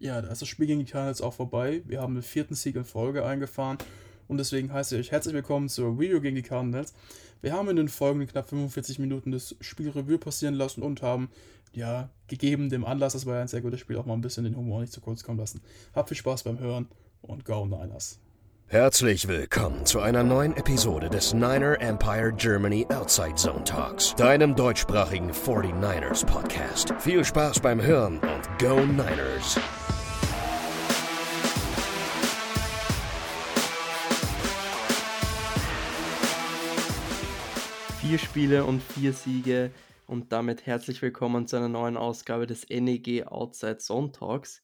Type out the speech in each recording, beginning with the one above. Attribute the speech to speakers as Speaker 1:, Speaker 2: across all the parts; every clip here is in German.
Speaker 1: Ja, da ist das Spiel gegen die Cardinals auch vorbei. Wir haben den vierten Sieg in Folge eingefahren und deswegen heiße ich euch herzlich willkommen zur Video gegen die Cardinals. Wir haben in den folgenden knapp 45 Minuten das Spiel Revue passieren lassen und haben, ja, gegeben dem Anlass, das war ja ein sehr gutes Spiel, auch mal ein bisschen den Humor nicht zu kurz kommen lassen. Habt viel Spaß beim Hören und Go Niners!
Speaker 2: Herzlich willkommen zu einer neuen Episode des Niner Empire Germany Outside Zone Talks, deinem deutschsprachigen 49ers Podcast. Viel Spaß beim Hören und Go Niners!
Speaker 3: Vier Spiele und vier Siege und damit herzlich willkommen zu einer neuen Ausgabe des NEG Outside Zone Talks.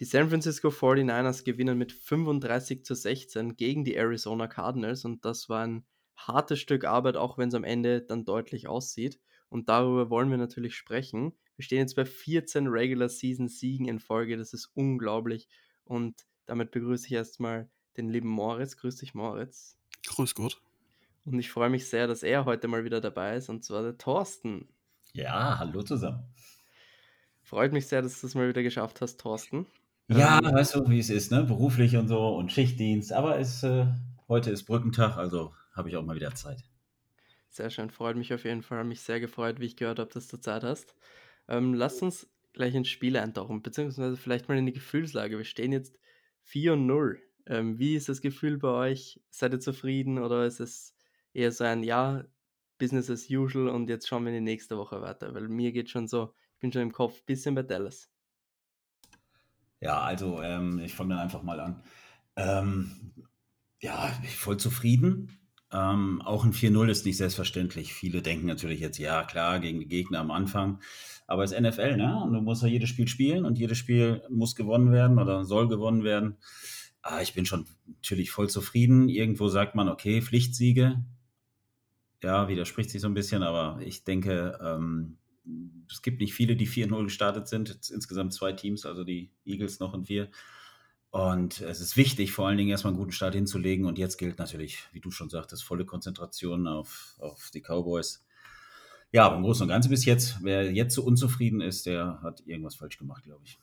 Speaker 3: Die San Francisco 49ers gewinnen mit 35 zu 16 gegen die Arizona Cardinals und das war ein hartes Stück Arbeit, auch wenn es am Ende dann deutlich aussieht. Und darüber wollen wir natürlich sprechen. Wir stehen jetzt bei 14 Regular Season Siegen in Folge, das ist unglaublich. Und damit begrüße ich erstmal den lieben Moritz. Grüß dich, Moritz.
Speaker 1: Grüß Gott.
Speaker 3: Und ich freue mich sehr, dass er heute mal wieder dabei ist, und zwar der Thorsten.
Speaker 4: Ja, hallo zusammen.
Speaker 3: Freut mich sehr, dass du es mal wieder geschafft hast, Thorsten.
Speaker 4: Ja, ähm, weißt du, wie es ist, ne? Beruflich und so und Schichtdienst. Aber es, äh, heute ist Brückentag, also habe ich auch mal wieder Zeit.
Speaker 3: Sehr schön, freut mich auf jeden Fall. Mich sehr gefreut, wie ich gehört habe, dass du Zeit hast. Ähm, lasst uns gleich ins Spiel eintauchen, beziehungsweise vielleicht mal in die Gefühlslage. Wir stehen jetzt 4 und 0. Ähm, wie ist das Gefühl bei euch? Seid ihr zufrieden oder ist es eher so ein, ja, Business as usual und jetzt schauen wir in die nächste Woche weiter, weil mir geht schon so, ich bin schon im Kopf ein bisschen bei Dallas.
Speaker 4: Ja, also ähm, ich fange dann einfach mal an. Ähm, ja, voll zufrieden. Ähm, auch ein 4-0 ist nicht selbstverständlich. Viele denken natürlich jetzt, ja klar, gegen die Gegner am Anfang. Aber es ist NFL, ne? Und du musst ja jedes Spiel spielen und jedes Spiel muss gewonnen werden oder soll gewonnen werden. Ah, ich bin schon natürlich voll zufrieden. Irgendwo sagt man, okay, Pflichtsiege ja, widerspricht sich so ein bisschen, aber ich denke, ähm, es gibt nicht viele, die 4-0 gestartet sind. Jetzt insgesamt zwei Teams, also die Eagles noch und wir. Und es ist wichtig, vor allen Dingen erstmal einen guten Start hinzulegen. Und jetzt gilt natürlich, wie du schon sagtest, volle Konzentration auf, auf die Cowboys. Ja, aber im Großen und Ganzen bis jetzt, wer jetzt so unzufrieden ist, der hat irgendwas falsch gemacht, glaube ich.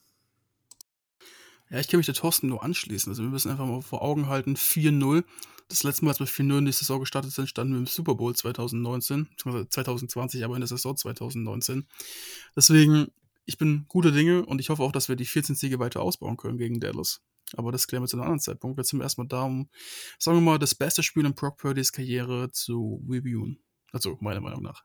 Speaker 1: Ja, ich kann mich der Thorsten nur anschließen. Also wir müssen einfach mal vor Augen halten, 4-0. Das letzte Mal, als wir 4-0 in die Saison gestartet sind, standen wir im Super Bowl 2019, 2020, aber in der Saison 2019. Deswegen, ich bin guter Dinge und ich hoffe auch, dass wir die 14 Siege weiter ausbauen können gegen Dallas. Aber das klären wir zu einem anderen Zeitpunkt. Jetzt sind wir erstmal da, um, sagen wir mal, das beste Spiel in Brock Purdy's Karriere zu reviewen. Also, meiner Meinung nach.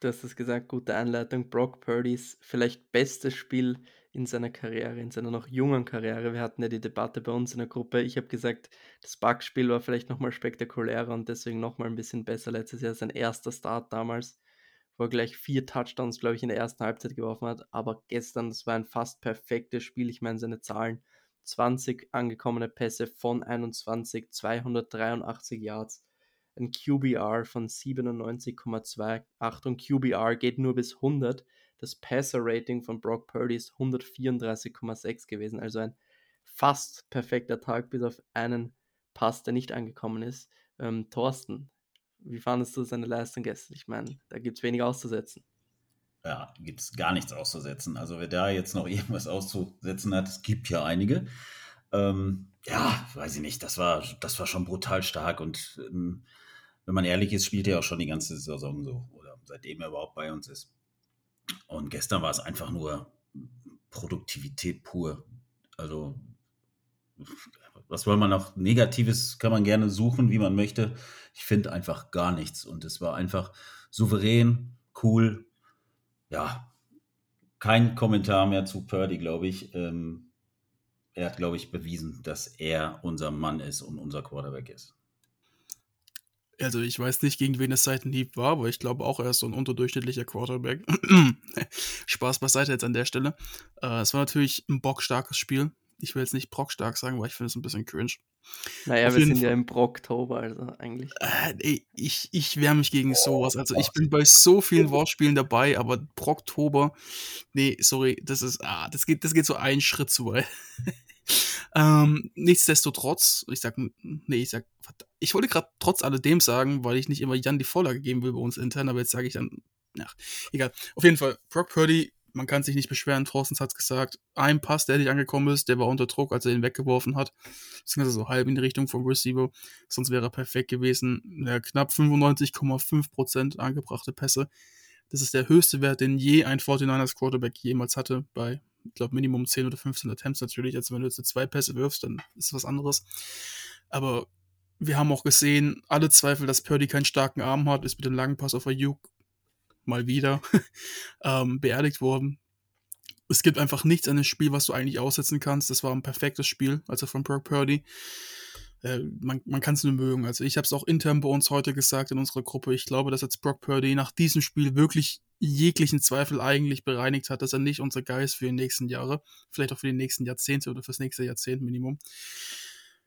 Speaker 3: du hast es gesagt, gute Anleitung. Brock Purdy's vielleicht bestes Spiel in seiner Karriere, in seiner noch jungen Karriere. Wir hatten ja die Debatte bei uns in der Gruppe. Ich habe gesagt, das Bugspiel war vielleicht nochmal spektakulärer und deswegen nochmal ein bisschen besser. Letztes Jahr sein erster Start damals, wo er gleich vier Touchdowns, glaube ich, in der ersten Halbzeit geworfen hat. Aber gestern, das war ein fast perfektes Spiel. Ich meine, seine Zahlen: 20 angekommene Pässe von 21, 283 Yards, ein QBR von 97,2. Achtung, QBR geht nur bis 100 das Passer-Rating von Brock Purdy ist 134,6 gewesen, also ein fast perfekter Tag, bis auf einen Pass, der nicht angekommen ist. Ähm, Thorsten, wie fandest du seine Leistung gestern? Ich meine, da gibt es wenig auszusetzen.
Speaker 4: Ja, gibt es gar nichts auszusetzen. Also wer da jetzt noch irgendwas auszusetzen hat, es gibt ja einige. Ähm, ja, weiß ich nicht, das war, das war schon brutal stark und ähm, wenn man ehrlich ist, spielt er auch schon die ganze Saison so oder seitdem er überhaupt bei uns ist. Und gestern war es einfach nur Produktivität pur. Also, was soll man noch? Negatives kann man gerne suchen, wie man möchte. Ich finde einfach gar nichts. Und es war einfach souverän, cool. Ja, kein Kommentar mehr zu Purdy, glaube ich. Ähm, er hat, glaube ich, bewiesen, dass er unser Mann ist und unser Quarterback ist
Speaker 1: also ich weiß nicht, gegen wen es Seitenhieb war, aber ich glaube auch, er ist so ein unterdurchschnittlicher Quarterback. Spaß beiseite jetzt an der Stelle. Äh, es war natürlich ein bockstarkes Spiel. Ich will jetzt nicht brockstark sagen, weil ich finde es ein bisschen cringe.
Speaker 3: Naja, Auf wir sind Fall. ja im Brocktober, also eigentlich.
Speaker 1: Äh, ey, ich, ich wehre mich gegen sowas. Also ich bin bei so vielen Wortspielen dabei, aber Brocktober, nee, sorry, das ist, ah, das geht, das geht so einen Schritt zu weit. ähm, nichtsdestotrotz, ich sag, nee, ich sag, ich wollte gerade trotz alledem sagen, weil ich nicht immer Jan die Vorlage geben will bei uns intern, aber jetzt sage ich dann, ach, egal. Auf jeden Fall, Brock Purdy man kann sich nicht beschweren. Thorstens hat es gesagt, ein Pass, der nicht angekommen ist, der war unter Druck, als er ihn weggeworfen hat. Beziehungsweise so halb in die Richtung vom Receiver. Sonst wäre er perfekt gewesen. Ja, knapp 95,5% angebrachte Pässe. Das ist der höchste Wert, den je ein 49ers Quarterback jemals hatte. Bei, ich glaube, Minimum 10 oder 15 Attempts natürlich. Also wenn du jetzt zwei Pässe wirfst, dann ist es was anderes. Aber wir haben auch gesehen, alle Zweifel, dass Purdy keinen starken Arm hat, ist mit dem langen Pass auf Ayuk mal wieder ähm, beerdigt worden. Es gibt einfach nichts an dem Spiel, was du eigentlich aussetzen kannst. Das war ein perfektes Spiel, also von Brock Purdy. Äh, man man kann es nur mögen. Also ich habe es auch intern bei uns heute gesagt in unserer Gruppe. Ich glaube, dass jetzt Brock Purdy nach diesem Spiel wirklich jeglichen Zweifel eigentlich bereinigt hat, dass er nicht unser Geist für die nächsten Jahre, vielleicht auch für die nächsten Jahrzehnte oder fürs nächste Jahrzehnt Minimum.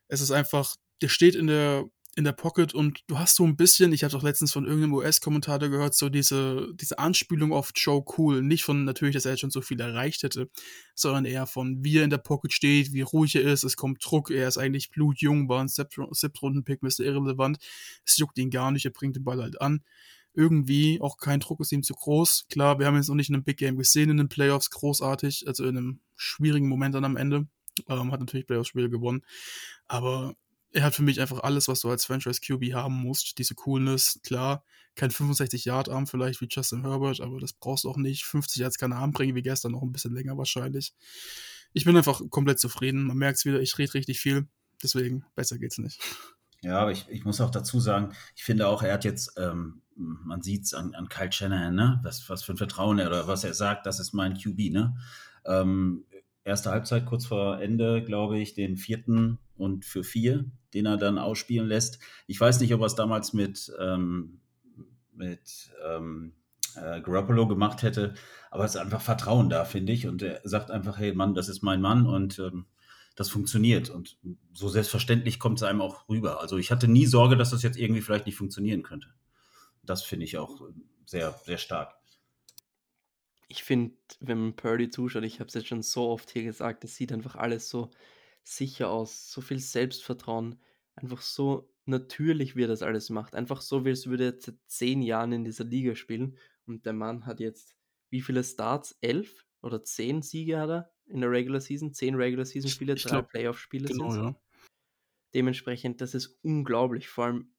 Speaker 1: Es ist einfach, der steht in der in der Pocket und du hast so ein bisschen, ich habe auch letztens von irgendeinem US-Kommentator gehört, so diese, diese Anspielung auf Joe Cool. Nicht von natürlich, dass er jetzt schon so viel erreicht hätte, sondern eher von wie er in der Pocket steht, wie ruhig er ist, es kommt Druck, er ist eigentlich blutjung, war ein Siebtrunden-Pick, Mr. Irrelevant. Es juckt ihn gar nicht, er bringt den Ball halt an. Irgendwie, auch kein Druck ist ihm zu groß. Klar, wir haben jetzt noch nicht in einem Big Game gesehen, in den Playoffs großartig, also in einem schwierigen Moment dann am Ende. Ähm, hat natürlich Playoffs-Spiele gewonnen. Aber er hat für mich einfach alles, was du als Franchise QB haben musst. Diese Coolness, klar, kein 65-Yard-Arm vielleicht wie Justin Herbert, aber das brauchst du auch nicht. 50 Yards kann er Arm bringen, wie gestern noch ein bisschen länger wahrscheinlich. Ich bin einfach komplett zufrieden. Man merkt es wieder, ich rede richtig viel. Deswegen, besser geht's nicht.
Speaker 4: Ja, aber ich, ich muss auch dazu sagen, ich finde auch, er hat jetzt, ähm, man sieht es an, an Kyle Shanahan, ne? was, was für ein Vertrauen er oder was er sagt, das ist mein QB. Ne? Ähm, erste Halbzeit kurz vor Ende, glaube ich, den vierten und für vier, den er dann ausspielen lässt. Ich weiß nicht, ob er es damals mit, ähm, mit ähm, äh, Garoppolo gemacht hätte, aber es ist einfach Vertrauen da, finde ich. Und er sagt einfach, hey Mann, das ist mein Mann und ähm, das funktioniert. Und so selbstverständlich kommt es einem auch rüber. Also ich hatte nie Sorge, dass das jetzt irgendwie vielleicht nicht funktionieren könnte. Das finde ich auch sehr, sehr stark
Speaker 3: ich finde, wenn man Purdy zuschaut, ich habe es jetzt schon so oft hier gesagt, es sieht einfach alles so sicher aus, so viel Selbstvertrauen, einfach so natürlich, wie er das alles macht. Einfach so, wie es würde er seit zehn Jahren in dieser Liga spielen. Und der Mann hat jetzt wie viele Starts? Elf oder zehn Siege hat er in der Regular Season? Zehn Regular Season Spiele, drei Playoff-Spiele genau, sind ja. Dementsprechend, das ist unglaublich. Vor allem,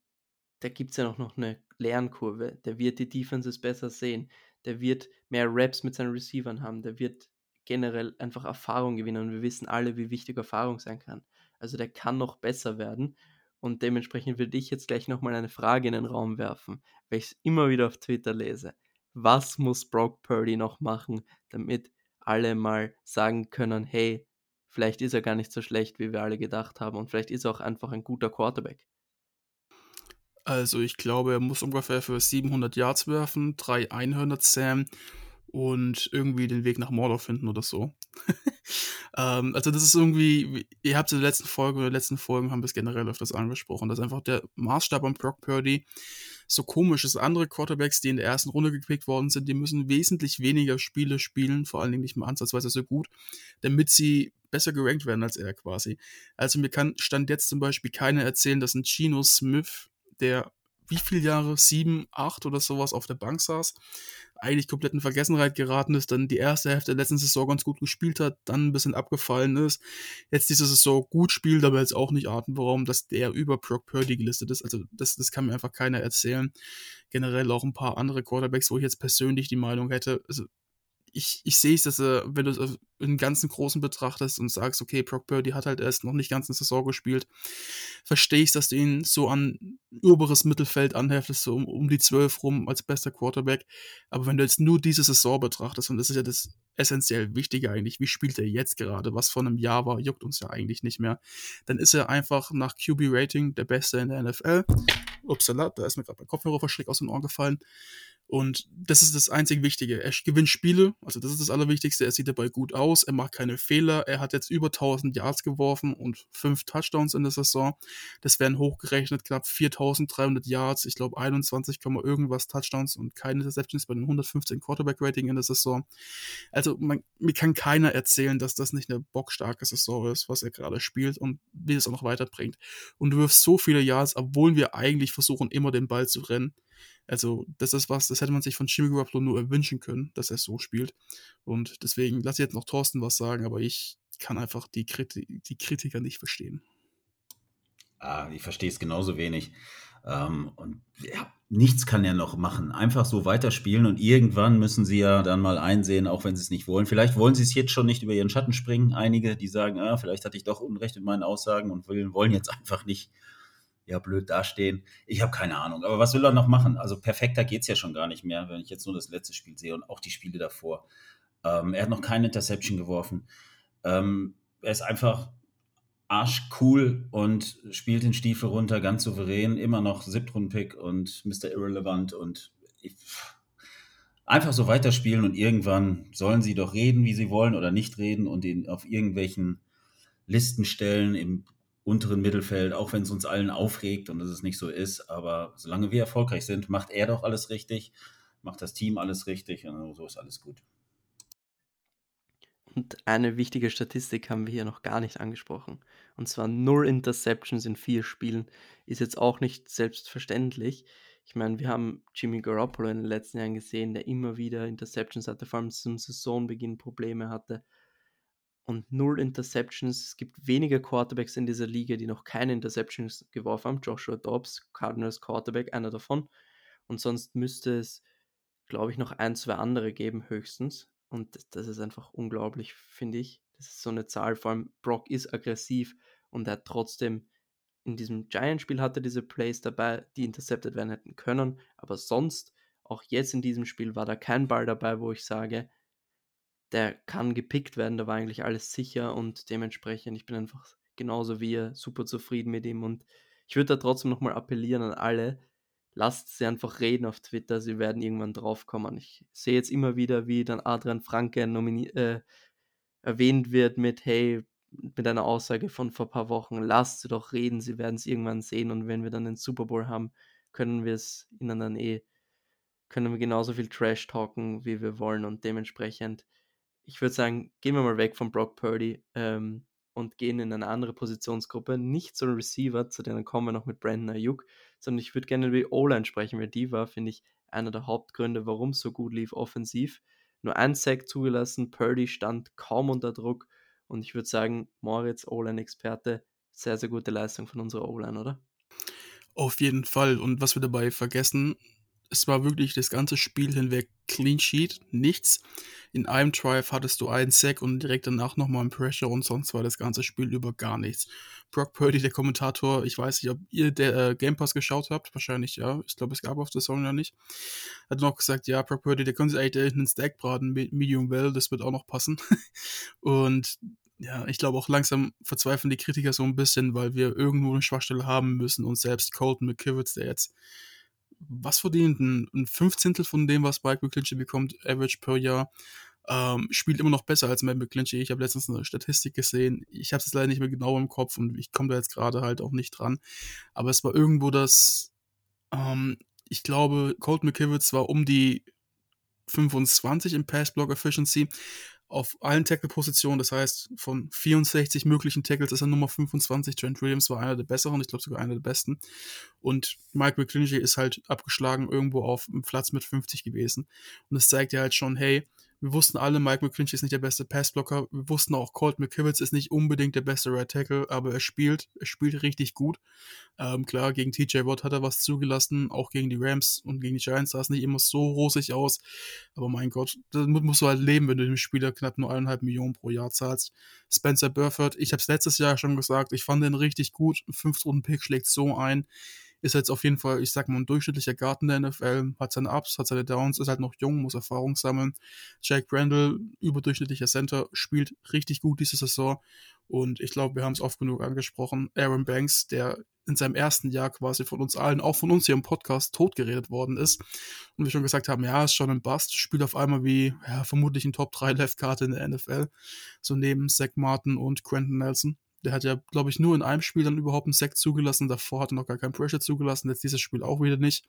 Speaker 3: da gibt es ja noch, eine Lernkurve. Der wird die Defenses besser sehen der wird mehr Raps mit seinen Receivern haben, der wird generell einfach Erfahrung gewinnen und wir wissen alle, wie wichtig Erfahrung sein kann. Also der kann noch besser werden und dementsprechend würde ich jetzt gleich nochmal eine Frage in den Raum werfen, weil ich es immer wieder auf Twitter lese. Was muss Brock Purdy noch machen, damit alle mal sagen können, hey, vielleicht ist er gar nicht so schlecht, wie wir alle gedacht haben und vielleicht ist er auch einfach ein guter Quarterback.
Speaker 1: Also ich glaube, er muss ungefähr für 700 Yards werfen, drei Einhörner zähmen und irgendwie den Weg nach Mordor finden oder so. ähm, also das ist irgendwie, ihr habt in der letzten Folge oder letzten Folgen haben wir es generell öfters angesprochen, dass einfach der Maßstab am Brock Purdy so komisch ist. Andere Quarterbacks, die in der ersten Runde gepickt worden sind, die müssen wesentlich weniger Spiele spielen, vor allen Dingen nicht mal ansatzweise so gut, damit sie besser gerankt werden als er quasi. Also mir kann Stand jetzt zum Beispiel keiner erzählen, dass ein Gino Smith der wie viele Jahre, sieben, acht oder sowas auf der Bank saß, eigentlich komplett in Vergessenheit geraten ist, dann die erste Hälfte der letzten Saison ganz gut gespielt hat, dann ein bisschen abgefallen ist, jetzt diese Saison gut spielt, aber jetzt auch nicht atemberaubend, dass der über Brock Purdy gelistet ist. Also das, das kann mir einfach keiner erzählen. Generell auch ein paar andere Quarterbacks, wo ich jetzt persönlich die Meinung hätte, also ich, ich sehe es, dass er, wenn du es im ganzen Großen betrachtest und sagst, okay, Brock Purdy hat halt erst noch nicht ganz eine Saison gespielt, verstehe ich, dass du ihn so an oberes Mittelfeld anheftest, so um, um die 12 rum als bester Quarterback. Aber wenn du jetzt nur diese Saison betrachtest, und das ist ja das essentiell Wichtige eigentlich, wie spielt er jetzt gerade, was vor einem Jahr war, juckt uns ja eigentlich nicht mehr, dann ist er einfach nach QB-Rating der Beste in der NFL. Upsala, da ist mir gerade mein Kopfhörer verschreckt aus dem Ohr gefallen. Und das ist das einzig Wichtige. Er gewinnt Spiele, also das ist das Allerwichtigste. Er sieht dabei gut aus, er macht keine Fehler. Er hat jetzt über 1000 Yards geworfen und fünf Touchdowns in der Saison. Das wären hochgerechnet knapp 4300 Yards. Ich glaube 21, irgendwas Touchdowns und keine Interceptions bei dem 115 Quarterback-Rating in der Saison. Also man, mir kann keiner erzählen, dass das nicht eine bockstarke Saison ist, was er gerade spielt und wie es auch noch weiterbringt. Und du wirfst so viele Yards, obwohl wir eigentlich versuchen, immer den Ball zu rennen Also, das ist was, das hätte man sich von Jimmy Garoppolo nur wünschen können, dass er so spielt. Und deswegen lasse ich jetzt noch Thorsten was sagen, aber ich kann einfach die, Kriti die Kritiker nicht verstehen.
Speaker 4: Ah, ich verstehe es genauso wenig. Ähm, und ja, nichts kann er noch machen. Einfach so weiterspielen und irgendwann müssen sie ja dann mal einsehen, auch wenn sie es nicht wollen. Vielleicht wollen sie es jetzt schon nicht über ihren Schatten springen. Einige, die sagen, ah, vielleicht hatte ich doch Unrecht in meinen Aussagen und wollen jetzt einfach nicht ja blöd dastehen. Ich habe keine Ahnung. Aber was will er noch machen? Also perfekter geht es ja schon gar nicht mehr, wenn ich jetzt nur das letzte Spiel sehe und auch die Spiele davor. Ähm, er hat noch keine Interception geworfen. Ähm, er ist einfach arschcool und spielt den Stiefel runter, ganz souverän, immer noch Siebtrunden-Pick und Mr. Irrelevant und ich, einfach so weiterspielen und irgendwann sollen sie doch reden, wie sie wollen oder nicht reden und ihn auf irgendwelchen Listen stellen im unteren Mittelfeld, auch wenn es uns allen aufregt und es nicht so ist. Aber solange wir erfolgreich sind, macht er doch alles richtig, macht das Team alles richtig und so ist alles gut.
Speaker 3: Und eine wichtige Statistik haben wir hier noch gar nicht angesprochen. Und zwar null Interceptions in vier Spielen ist jetzt auch nicht selbstverständlich. Ich meine, wir haben Jimmy Garoppolo in den letzten Jahren gesehen, der immer wieder Interceptions hatte, vor allem zum Saisonbeginn Probleme hatte und null Interceptions. Es gibt weniger Quarterbacks in dieser Liga, die noch keine Interceptions geworfen haben. Joshua Dobbs, Cardinals Quarterback, einer davon. Und sonst müsste es, glaube ich, noch ein, zwei andere geben, höchstens. Und das ist einfach unglaublich, finde ich. Das ist so eine Zahl. Vor allem Brock ist aggressiv und er hat trotzdem in diesem Giant-Spiel hatte diese Plays dabei, die intercepted werden hätten können. Aber sonst, auch jetzt in diesem Spiel, war da kein Ball dabei, wo ich sage, der kann gepickt werden, da war eigentlich alles sicher und dementsprechend, ich bin einfach genauso wie ihr super zufrieden mit ihm und ich würde da trotzdem nochmal appellieren an alle, lasst sie einfach reden auf Twitter, sie werden irgendwann draufkommen. Ich sehe jetzt immer wieder, wie dann Adrian Franke äh, erwähnt wird mit, hey, mit einer Aussage von vor ein paar Wochen, lasst sie doch reden, sie werden es irgendwann sehen und wenn wir dann den Super Bowl haben, können wir es ihnen dann eh, können wir genauso viel Trash talken, wie wir wollen und dementsprechend ich würde sagen, gehen wir mal weg von Brock Purdy ähm, und gehen in eine andere Positionsgruppe. Nicht so ein Receiver, zu denen kommen wir noch mit Brandon Ayuk, sondern ich würde gerne über die O-Line sprechen, weil die war, finde ich, einer der Hauptgründe, warum es so gut lief offensiv. Nur ein Sack zugelassen, Purdy stand kaum unter Druck und ich würde sagen, Moritz, O-Line-Experte, sehr, sehr gute Leistung von unserer O-Line, oder?
Speaker 1: Auf jeden Fall. Und was wir dabei vergessen, es war wirklich das ganze Spiel hinweg Clean Sheet, nichts. In einem Drive hattest du einen Sack und direkt danach nochmal ein Pressure und sonst war das ganze Spiel über gar nichts. Brock Purdy, der Kommentator, ich weiß nicht, ob ihr der äh, Game Pass geschaut habt, wahrscheinlich ja. Ich glaube, es gab auf der Song ja nicht. Hat noch gesagt, ja, Brock Purdy, der könnte sich eigentlich hinten einen Stack braten, Medium Well, das wird auch noch passen. und ja, ich glaube auch langsam verzweifeln die Kritiker so ein bisschen, weil wir irgendwo eine Schwachstelle haben müssen und selbst Colton McKivitz, der jetzt was verdient? Ein, ein Fünfzehntel von dem, was Mike McClinchy bekommt, average per Jahr. Ähm, spielt immer noch besser als Matt McClinchy. Ich habe letztens eine Statistik gesehen. Ich habe es leider nicht mehr genau im Kopf und ich komme da jetzt gerade halt auch nicht dran. Aber es war irgendwo das, ähm, ich glaube, Colt McKivitz war um die 25 im Pass-Block Efficiency auf allen Tackle-Positionen. Das heißt, von 64 möglichen Tackles ist er Nummer 25. Trent Williams war einer der besseren, ich glaube sogar einer der besten. Und Mike McClinchy ist halt abgeschlagen irgendwo auf Platz mit 50 gewesen. Und das zeigt ja halt schon, hey, wir wussten alle, Mike McClinchy ist nicht der beste Passblocker. Wir wussten auch, Colt McKivitz ist nicht unbedingt der beste Right Tackle, aber er spielt, er spielt richtig gut. Ähm, klar, gegen TJ Watt hat er was zugelassen, auch gegen die Rams und gegen die Giants sah es nicht immer so rosig aus. Aber mein Gott, damit musst du halt leben, wenn du dem Spieler knapp nur eineinhalb Millionen pro Jahr zahlst. Spencer Burford, ich habe es letztes Jahr schon gesagt, ich fand den richtig gut. Fünf Runden Pick schlägt so ein ist jetzt auf jeden Fall, ich sag mal, ein durchschnittlicher Garten der NFL, hat seine Ups, hat seine Downs, ist halt noch jung, muss Erfahrung sammeln. Jack Brandle, überdurchschnittlicher Center, spielt richtig gut diese Saison und ich glaube, wir haben es oft genug angesprochen. Aaron Banks, der in seinem ersten Jahr quasi von uns allen, auch von uns hier im Podcast, totgeredet worden ist. Und wir schon gesagt haben, ja, ist schon ein Bust, spielt auf einmal wie, ja, vermutlich ein Top 3 Left-Karte in der NFL. So neben Zach Martin und Quentin Nelson. Der hat ja, glaube ich, nur in einem Spiel dann überhaupt einen Sack zugelassen. Davor hat er noch gar keinen Pressure zugelassen. Jetzt dieses Spiel auch wieder nicht.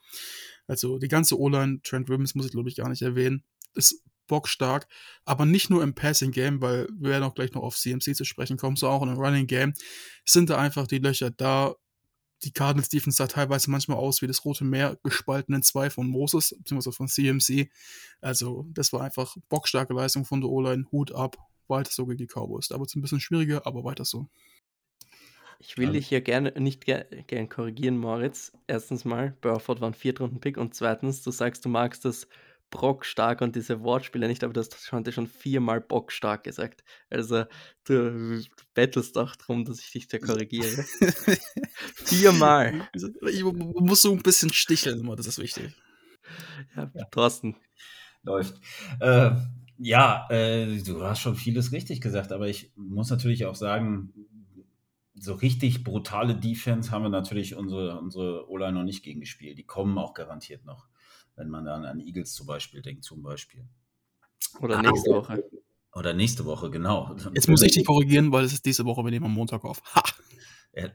Speaker 1: Also die ganze O-Line, Trent Williams muss ich, glaube ich, gar nicht erwähnen, ist bockstark. Aber nicht nur im Passing Game, weil wir werden auch gleich noch auf CMC zu sprechen kommen, sondern auch im Running Game sind da einfach die Löcher da. die Cardinals Defense sah teilweise manchmal aus wie das Rote Meer gespalten in zwei von Moses, beziehungsweise von CMC. Also, das war einfach bockstarke Leistung von der O-Line. Hut ab. Weiter so gegen die Cowboys. Da wird es ein bisschen schwieriger, aber weiter so.
Speaker 3: Ich will dich hier gerne nicht ger gern korrigieren, Moritz. Erstens mal, Burford war ein Viertrunden-Pick und zweitens, du sagst, du magst das Brock stark und diese Wortspiele nicht, aber du hast heute schon viermal Bock stark gesagt. Also du bettelst doch darum, dass ich dich da korrigiere. viermal.
Speaker 1: Ich muss so ein bisschen sticheln immer, das ist wichtig.
Speaker 3: Ja, ja. Thorsten.
Speaker 4: Läuft. Äh, ja, äh, du hast schon vieles richtig gesagt, aber ich muss natürlich auch sagen, so richtig brutale Defense haben wir natürlich unsere, unsere O-Line noch nicht gegen gespielt. Die kommen auch garantiert noch wenn man dann an Eagles zum Beispiel denkt, zum Beispiel.
Speaker 3: Oder ah, nächste Woche.
Speaker 4: Oder nächste Woche, genau.
Speaker 1: Jetzt muss ich dich korrigieren, weil es ist diese Woche, wir nehmen am Montag auf. Ha!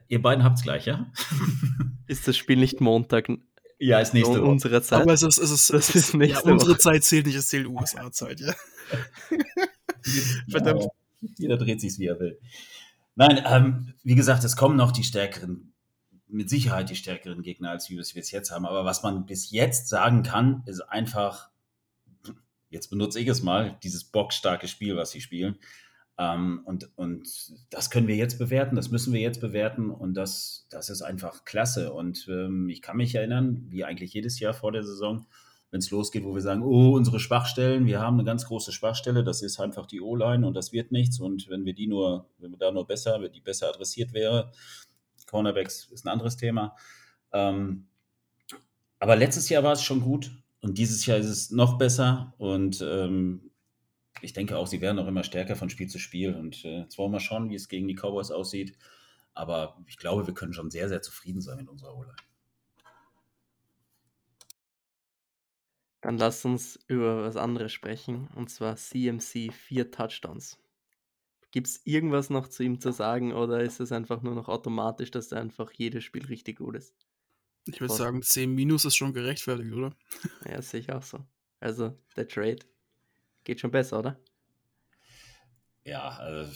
Speaker 4: Ihr beiden habt es gleich, ja?
Speaker 3: Ist das Spiel nicht Montag?
Speaker 4: Ja, ist nächste Woche.
Speaker 1: Unsere Zeit. Aber es ist, es ist, das ist nächste ja, unsere Zeit zählt nicht, es zählt USA-Zeit, ja.
Speaker 4: Verdammt. Ja, jeder dreht sich, wie er will. Nein, ähm, wie gesagt, es kommen noch die stärkeren mit Sicherheit die stärkeren Gegner, als wir es jetzt haben. Aber was man bis jetzt sagen kann, ist einfach, jetzt benutze ich es mal, dieses bockstarke Spiel, was sie spielen. Ähm, und, und das können wir jetzt bewerten, das müssen wir jetzt bewerten und das, das ist einfach klasse. Und ähm, ich kann mich erinnern, wie eigentlich jedes Jahr vor der Saison, wenn es losgeht, wo wir sagen, oh, unsere Schwachstellen, wir haben eine ganz große Schwachstelle, das ist einfach die O-Line und das wird nichts. Und wenn wir die nur, wenn wir da nur besser, wenn die besser adressiert wäre, Cornerbacks ist ein anderes Thema. Ähm, aber letztes Jahr war es schon gut und dieses Jahr ist es noch besser und ähm, ich denke auch, sie werden auch immer stärker von Spiel zu Spiel und äh, jetzt wollen wir mal schauen, wie es gegen die Cowboys aussieht. Aber ich glaube, wir können schon sehr, sehr zufrieden sein mit unserer O-Line.
Speaker 3: Dann lasst uns über was anderes sprechen, und zwar CMC vier Touchdowns. Gibt es irgendwas noch zu ihm zu sagen oder ist es einfach nur noch automatisch, dass er einfach jedes Spiel richtig gut ist?
Speaker 1: Ich würde sagen, 10 Minus ist schon gerechtfertigt, oder?
Speaker 3: Ja, sehe ich auch so. Also, der Trade geht schon besser, oder?
Speaker 4: Ja, also,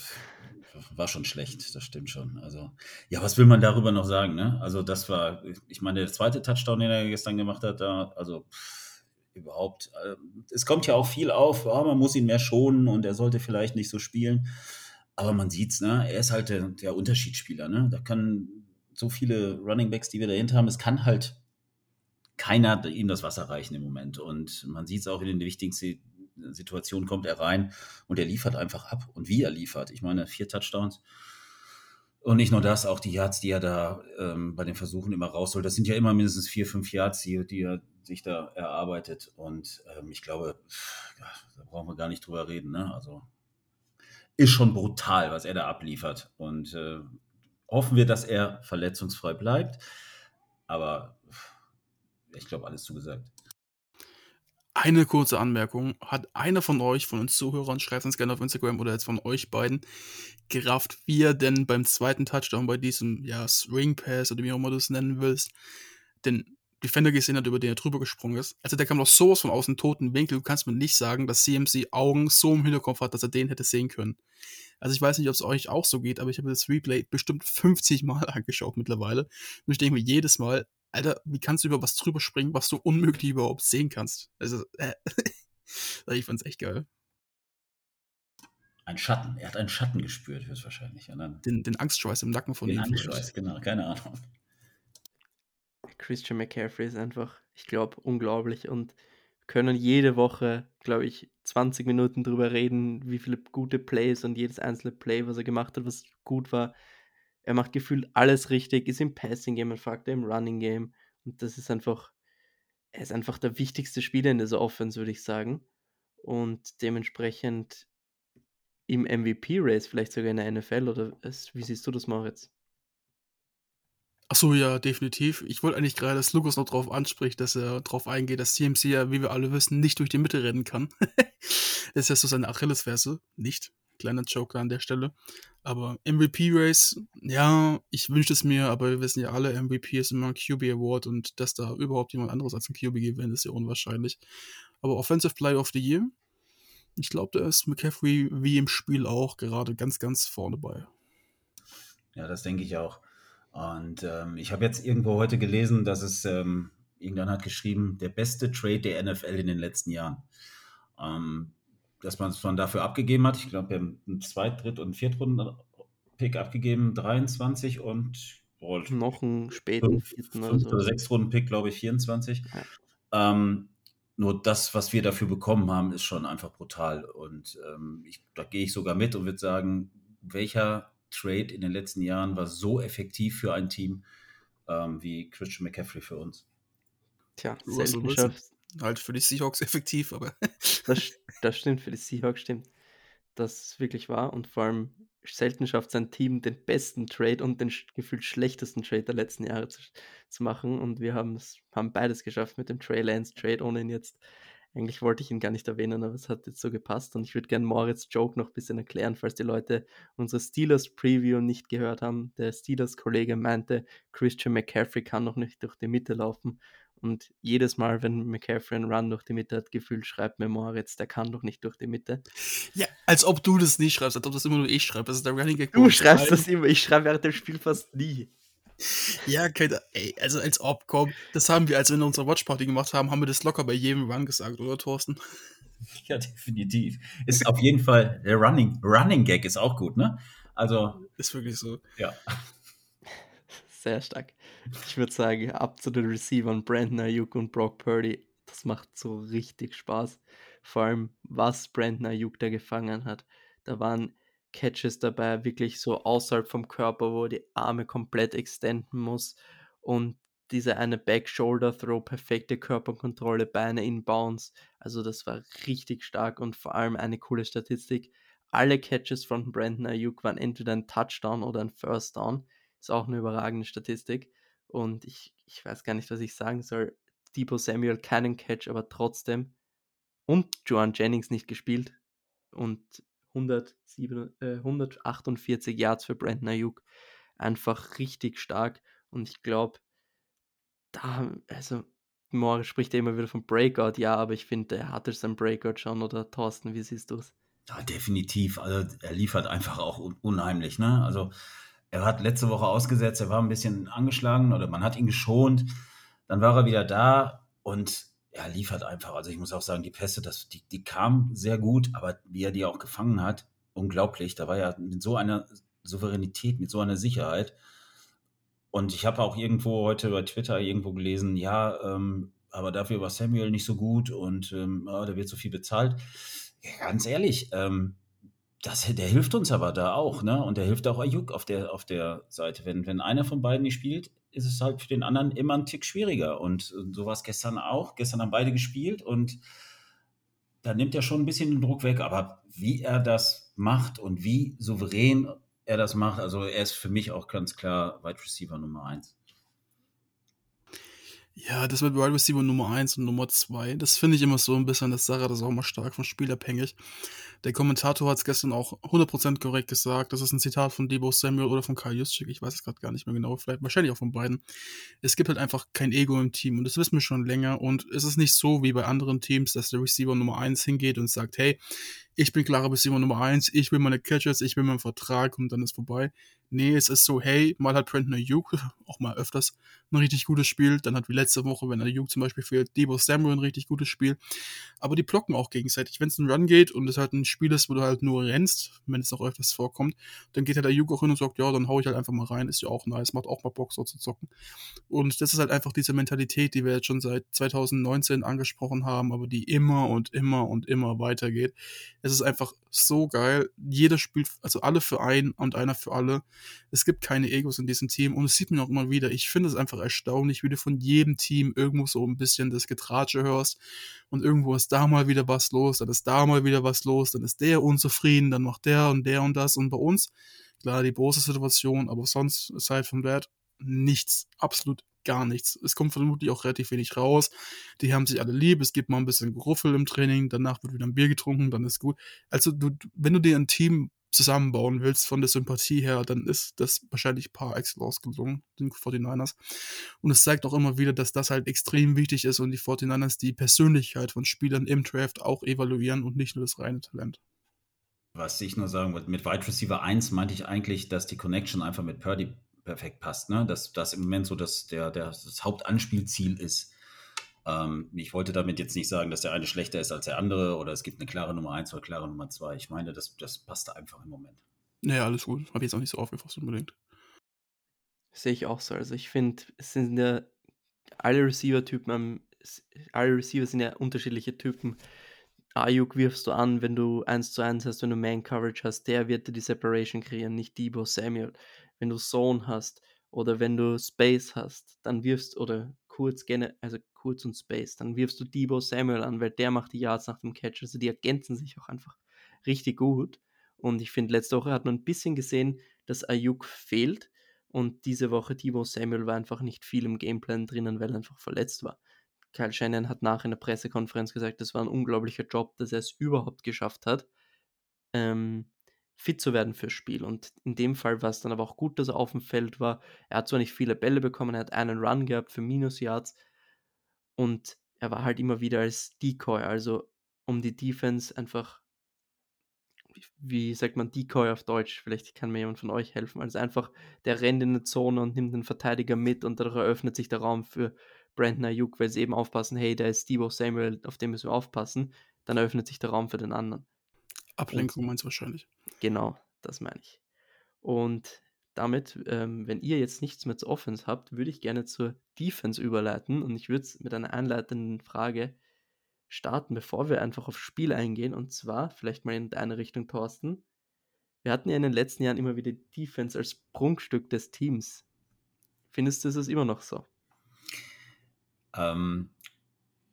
Speaker 4: war schon schlecht, das stimmt schon. Also, ja, was will man darüber noch sagen, ne? Also, das war, ich meine, der zweite Touchdown, den er gestern gemacht hat, da, also, pff, überhaupt, äh, es kommt ja auch viel auf, oh, man muss ihn mehr schonen und er sollte vielleicht nicht so spielen. Aber man sieht's, ne? Er ist halt der, der Unterschiedsspieler, ne? Da können so viele Running Backs, die wir dahinter haben, es kann halt keiner ihm das Wasser reichen im Moment. Und man sieht es auch in den wichtigsten Situationen kommt er rein und er liefert einfach ab. Und wie er liefert. Ich meine, vier Touchdowns. Und nicht nur das, auch die Yards, die er da ähm, bei den Versuchen immer rausholt. Das sind ja immer mindestens vier, fünf Yards, die, die er sich da erarbeitet. Und ähm, ich glaube, ja, da brauchen wir gar nicht drüber reden. Ne? Also ist schon brutal, was er da abliefert. Und äh, hoffen wir, dass er verletzungsfrei bleibt. Aber ich glaube, alles zugesagt.
Speaker 1: Eine kurze Anmerkung. Hat einer von euch, von uns Zuhörern, schreibt uns gerne auf Instagram oder jetzt von euch beiden, gerafft, wie er denn beim zweiten Touchdown bei diesem ja, Swing Pass oder wie auch immer du es nennen willst, den Defender gesehen hat, über den er drüber gesprungen ist. Also der kam noch sowas von außen toten Winkel. Du kannst mir nicht sagen, dass CMC Augen so im Hinterkopf hat, dass er den hätte sehen können. Also ich weiß nicht, ob es euch auch so geht, aber ich habe das Replay bestimmt 50 Mal angeschaut mittlerweile. Und ich denke mir jedes Mal, Alter, wie kannst du über was drüber springen, was du unmöglich überhaupt sehen kannst? Also, äh, ich fand's echt geil.
Speaker 4: Ein Schatten. Er hat einen Schatten gespürt, höchstwahrscheinlich.
Speaker 1: Den, den Angstschweiß im Nacken von
Speaker 4: den ihm. Angstschweiß, genau, keine Ahnung.
Speaker 3: Christian McCaffrey ist einfach, ich glaube, unglaublich und können jede Woche, glaube ich, 20 Minuten drüber reden, wie viele gute Plays und jedes einzelne Play, was er gemacht hat, was gut war. Er macht gefühlt alles richtig, ist im Passing Game ein Faktor, im Running Game und das ist einfach, er ist einfach der wichtigste Spieler in dieser Offense, würde ich sagen. Und dementsprechend im MVP-Race, vielleicht sogar in der NFL, oder wie siehst du das, Moritz?
Speaker 1: Achso, ja, definitiv. Ich wollte eigentlich gerade, dass Lukas noch drauf anspricht, dass er darauf eingeht, dass CMC ja, wie wir alle wissen, nicht durch die Mitte rennen kann. das ist ja so seine Achillesferse. Nicht. Kleiner Joker an der Stelle. Aber MVP-Race, ja, ich wünschte es mir, aber wir wissen ja alle, MVP ist immer ein QB Award und dass da überhaupt jemand anderes als ein QB gewinnt, ist ja unwahrscheinlich. Aber Offensive Player of the Year, ich glaube, da ist McCaffrey wie im Spiel auch gerade ganz, ganz vorne bei.
Speaker 4: Ja, das denke ich auch. Und ähm, ich habe jetzt irgendwo heute gelesen, dass es, ähm, irgendwann hat geschrieben, der beste Trade der NFL in den letzten Jahren. Ähm, dass man es dafür abgegeben hat. Ich glaube, wir haben einen Zweit-, Dritt- und Viertrunden-Pick abgegeben, 23 und
Speaker 3: oh, noch einen späten
Speaker 4: vierten oder so. oder sechs Runden-Pick, glaube ich, 24. Ja. Ähm, nur das, was wir dafür bekommen haben, ist schon einfach brutal. Und ähm, ich, da gehe ich sogar mit und würde sagen, welcher Trade in den letzten Jahren war so effektiv für ein Team ähm, wie Christian McCaffrey für uns?
Speaker 3: Tja, selten geschafft.
Speaker 1: Halt für die Seahawks effektiv, aber.
Speaker 3: das, das stimmt, für die Seahawks stimmt. Das ist wirklich wahr und vor allem selten schafft sein Team den besten Trade und den gefühlt schlechtesten Trade der letzten Jahre zu, zu machen und wir haben beides geschafft mit dem Trey Lance Trade, ohne ihn jetzt eigentlich wollte ich ihn gar nicht erwähnen, aber es hat jetzt so gepasst und ich würde gerne Moritz Joke noch ein bisschen erklären, falls die Leute unsere Steelers Preview nicht gehört haben. Der Steelers Kollege meinte, Christian McCaffrey kann noch nicht durch die Mitte laufen und jedes Mal, wenn McCaffrey einen Run durch die Mitte hat, gefühlt schreibt mir Moritz, der kann doch nicht durch die Mitte.
Speaker 1: Ja, als ob du das nicht schreibst, als ob das immer nur ich schreibe. Das ist der Running
Speaker 3: Gag. Du schreibst schreiben. das immer, ich schreibe während dem Spiel fast nie.
Speaker 1: Ja, keine, ey, also als ob, komm, das haben wir, als wir in unserer Watchparty gemacht haben, haben wir das locker bei jedem Run gesagt, oder Thorsten?
Speaker 4: Ja, definitiv. Ist auf jeden Fall, der Running, Running Gag ist auch gut, ne? Also.
Speaker 1: Ist wirklich so.
Speaker 4: Ja.
Speaker 3: Sehr stark. Ich würde sagen, ab zu den Receivern Brandon Ayuk und Brock Purdy. Das macht so richtig Spaß. Vor allem, was Brandon Ayuk da gefangen hat. Da waren Catches dabei, wirklich so außerhalb vom Körper, wo er die Arme komplett extenden muss. Und diese eine Back-Shoulder-Throw, perfekte Körperkontrolle, Beine in Bounce. Also das war richtig stark und vor allem eine coole Statistik. Alle Catches von Brandon Ayuk waren entweder ein Touchdown oder ein First Down. Ist auch eine überragende Statistik. Und ich, ich weiß gar nicht, was ich sagen soll. Debo Samuel keinen Catch, aber trotzdem. Und Joan Jennings nicht gespielt. Und 107, äh, 148 Yards für Brandon Ayuk. Einfach richtig stark. Und ich glaube, da, also, Moritz spricht ja immer wieder vom Breakout, ja, aber ich finde, er hatte sein Breakout schon. Oder Thorsten, wie siehst du es?
Speaker 4: Ja, definitiv. Also, er liefert einfach auch unheimlich, ne? Also, er hat letzte Woche ausgesetzt, er war ein bisschen angeschlagen oder man hat ihn geschont. Dann war er wieder da und er liefert einfach. Also ich muss auch sagen, die Pässe, das, die, die kamen sehr gut, aber wie er die auch gefangen hat, unglaublich. Da war ja mit so einer Souveränität, mit so einer Sicherheit. Und ich habe auch irgendwo heute bei Twitter irgendwo gelesen, ja, ähm, aber dafür war Samuel nicht so gut und ähm, oh, der wird so viel bezahlt. Ja, ganz ehrlich, ähm, das, der hilft uns aber da auch, ne? Und der hilft auch Ayuk auf der, auf der Seite. Wenn, wenn einer von beiden nicht spielt, ist es halt für den anderen immer ein Tick schwieriger. Und so war es gestern auch. Gestern haben beide gespielt und da nimmt er schon ein bisschen den Druck weg. Aber wie er das macht und wie souverän er das macht, also er ist für mich auch ganz klar Wide Receiver Nummer 1.
Speaker 1: Ja, das mit Wide Receiver Nummer 1 und Nummer 2, das finde ich immer so ein bisschen das Sache, das ist auch immer stark vom Spiel abhängig. Der Kommentator hat es gestern auch 100% korrekt gesagt. Das ist ein Zitat von Debo Samuel oder von Kyle Juszczyk. Ich weiß es gerade gar nicht mehr genau. Vielleicht wahrscheinlich auch von beiden. Es gibt halt einfach kein Ego im Team und das wissen wir schon länger. Und es ist nicht so wie bei anderen Teams, dass der Receiver Nummer 1 hingeht und sagt, hey, ich bin klarer Receiver Nummer 1, ich will meine Catches, ich will meinen Vertrag und dann ist vorbei. Nee, es ist so, hey, mal hat Brandon Ayuk, auch mal öfters, ein richtig gutes Spiel. Dann hat wie letzte Woche, wenn Ayuk zum Beispiel fehlt, Debo Samuel ein richtig gutes Spiel. Aber die blocken auch gegenseitig. Wenn es ein Run geht und es halt ein Spiel ist, wo du halt nur rennst, wenn es auch öfters vorkommt, dann geht halt der Ayuk auch hin und sagt, ja, dann hau ich halt einfach mal rein, ist ja auch nice, macht auch mal Bock so zu zocken. Und das ist halt einfach diese Mentalität, die wir jetzt schon seit 2019 angesprochen haben, aber die immer und immer und immer weitergeht. Es ist einfach so geil. Jeder spielt, also alle für einen und einer für alle. Es gibt keine Egos in diesem Team und es sieht man auch immer wieder. Ich finde es einfach erstaunlich, wie du von jedem Team irgendwo so ein bisschen das Getratsche hörst und irgendwo ist da mal wieder was los, dann ist da mal wieder was los, dann ist der unzufrieden, dann macht der und der und das und bei uns, klar, die große Situation, aber sonst, aside from that, nichts, absolut gar nichts. Es kommt vermutlich auch relativ wenig raus. Die haben sich alle lieb, es gibt mal ein bisschen Geruffel im Training, danach wird wieder ein Bier getrunken, dann ist gut. Also du, wenn du dir ein Team zusammenbauen willst von der Sympathie her, dann ist das wahrscheinlich par excellence gelungen, den 49ers. Und es zeigt auch immer wieder, dass das halt extrem wichtig ist und die 49ers die Persönlichkeit von Spielern im Draft auch evaluieren und nicht nur das reine Talent.
Speaker 4: Was ich nur sagen wollte, mit Wide Receiver 1 meinte ich eigentlich, dass die Connection einfach mit Purdy perfekt passt, ne? Dass das im Moment so das, der, der, das Hauptanspielziel ist. Ähm, ich wollte damit jetzt nicht sagen, dass der eine schlechter ist als der andere oder es gibt eine klare Nummer 1 oder klare Nummer 2. Ich meine, das, das passt da einfach im Moment.
Speaker 1: Naja, alles gut. Habe ich jetzt auch nicht so aufgefasst unbedingt.
Speaker 3: Sehe ich auch so. Also ich finde, es sind ja alle Receiver-Typen, alle Receiver sind ja unterschiedliche Typen. Ayuk wirfst du an, wenn du 1 zu 1 hast, wenn du Man-Coverage hast, der wird dir die Separation kreieren, nicht Debo Samuel. Wenn du Zone hast oder wenn du Space hast, dann wirfst oder kurz, also kurz und Space, dann wirfst du Debo Samuel an, weil der macht die Yards nach dem Catch. Also die ergänzen sich auch einfach richtig gut. Und ich finde, letzte Woche hat man ein bisschen gesehen, dass Ayuk fehlt. Und diese Woche Debo Samuel war einfach nicht viel im Gameplan drinnen, weil er einfach verletzt war. Kyle Shannon hat nach in der Pressekonferenz gesagt, das war ein unglaublicher Job, dass er es überhaupt geschafft hat, ähm, fit zu werden fürs Spiel. Und in dem Fall war es dann aber auch gut, dass er auf dem Feld war. Er hat zwar nicht viele Bälle bekommen, er hat einen Run gehabt für Minus-Yards und er war halt immer wieder als Decoy, also um die Defense einfach, wie sagt man Decoy auf Deutsch? Vielleicht kann mir jemand von euch helfen. Also einfach, der rennt in eine Zone und nimmt den Verteidiger mit und dadurch eröffnet sich der Raum für Brandon Ayuk, weil sie eben aufpassen, hey, da ist Steve Samuel, auf den müssen wir aufpassen, dann eröffnet sich der Raum für den anderen.
Speaker 1: Ablenkung meinst du wahrscheinlich.
Speaker 3: Genau, das meine ich. Und damit, ähm, wenn ihr jetzt nichts mehr zu Offense habt, würde ich gerne zur Defense überleiten und ich würde es mit einer einleitenden Frage starten, bevor wir einfach aufs Spiel eingehen. Und zwar, vielleicht mal in deine Richtung, Thorsten. Wir hatten ja in den letzten Jahren immer wieder Defense als Prunkstück des Teams. Findest du, es immer noch so?
Speaker 4: Ähm,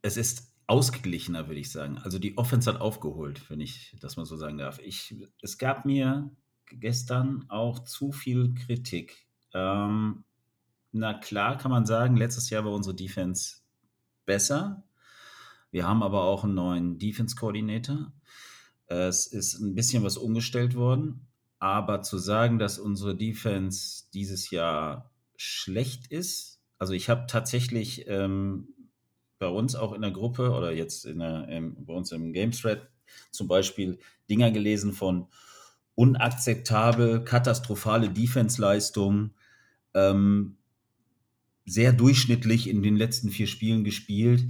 Speaker 4: es ist ausgeglichener, würde ich sagen. Also die Offense hat aufgeholt, wenn ich das mal so sagen darf. Ich, es gab mir gestern auch zu viel Kritik. Ähm, na klar kann man sagen, letztes Jahr war unsere Defense besser. Wir haben aber auch einen neuen Defense-Koordinator. Es ist ein bisschen was umgestellt worden. Aber zu sagen, dass unsere Defense dieses Jahr schlecht ist, also ich habe tatsächlich ähm, bei uns auch in der Gruppe oder jetzt in der, ähm, bei uns im Game Thread zum Beispiel Dinger gelesen von unakzeptabel, katastrophale Defense-Leistungen, ähm, sehr durchschnittlich in den letzten vier Spielen gespielt.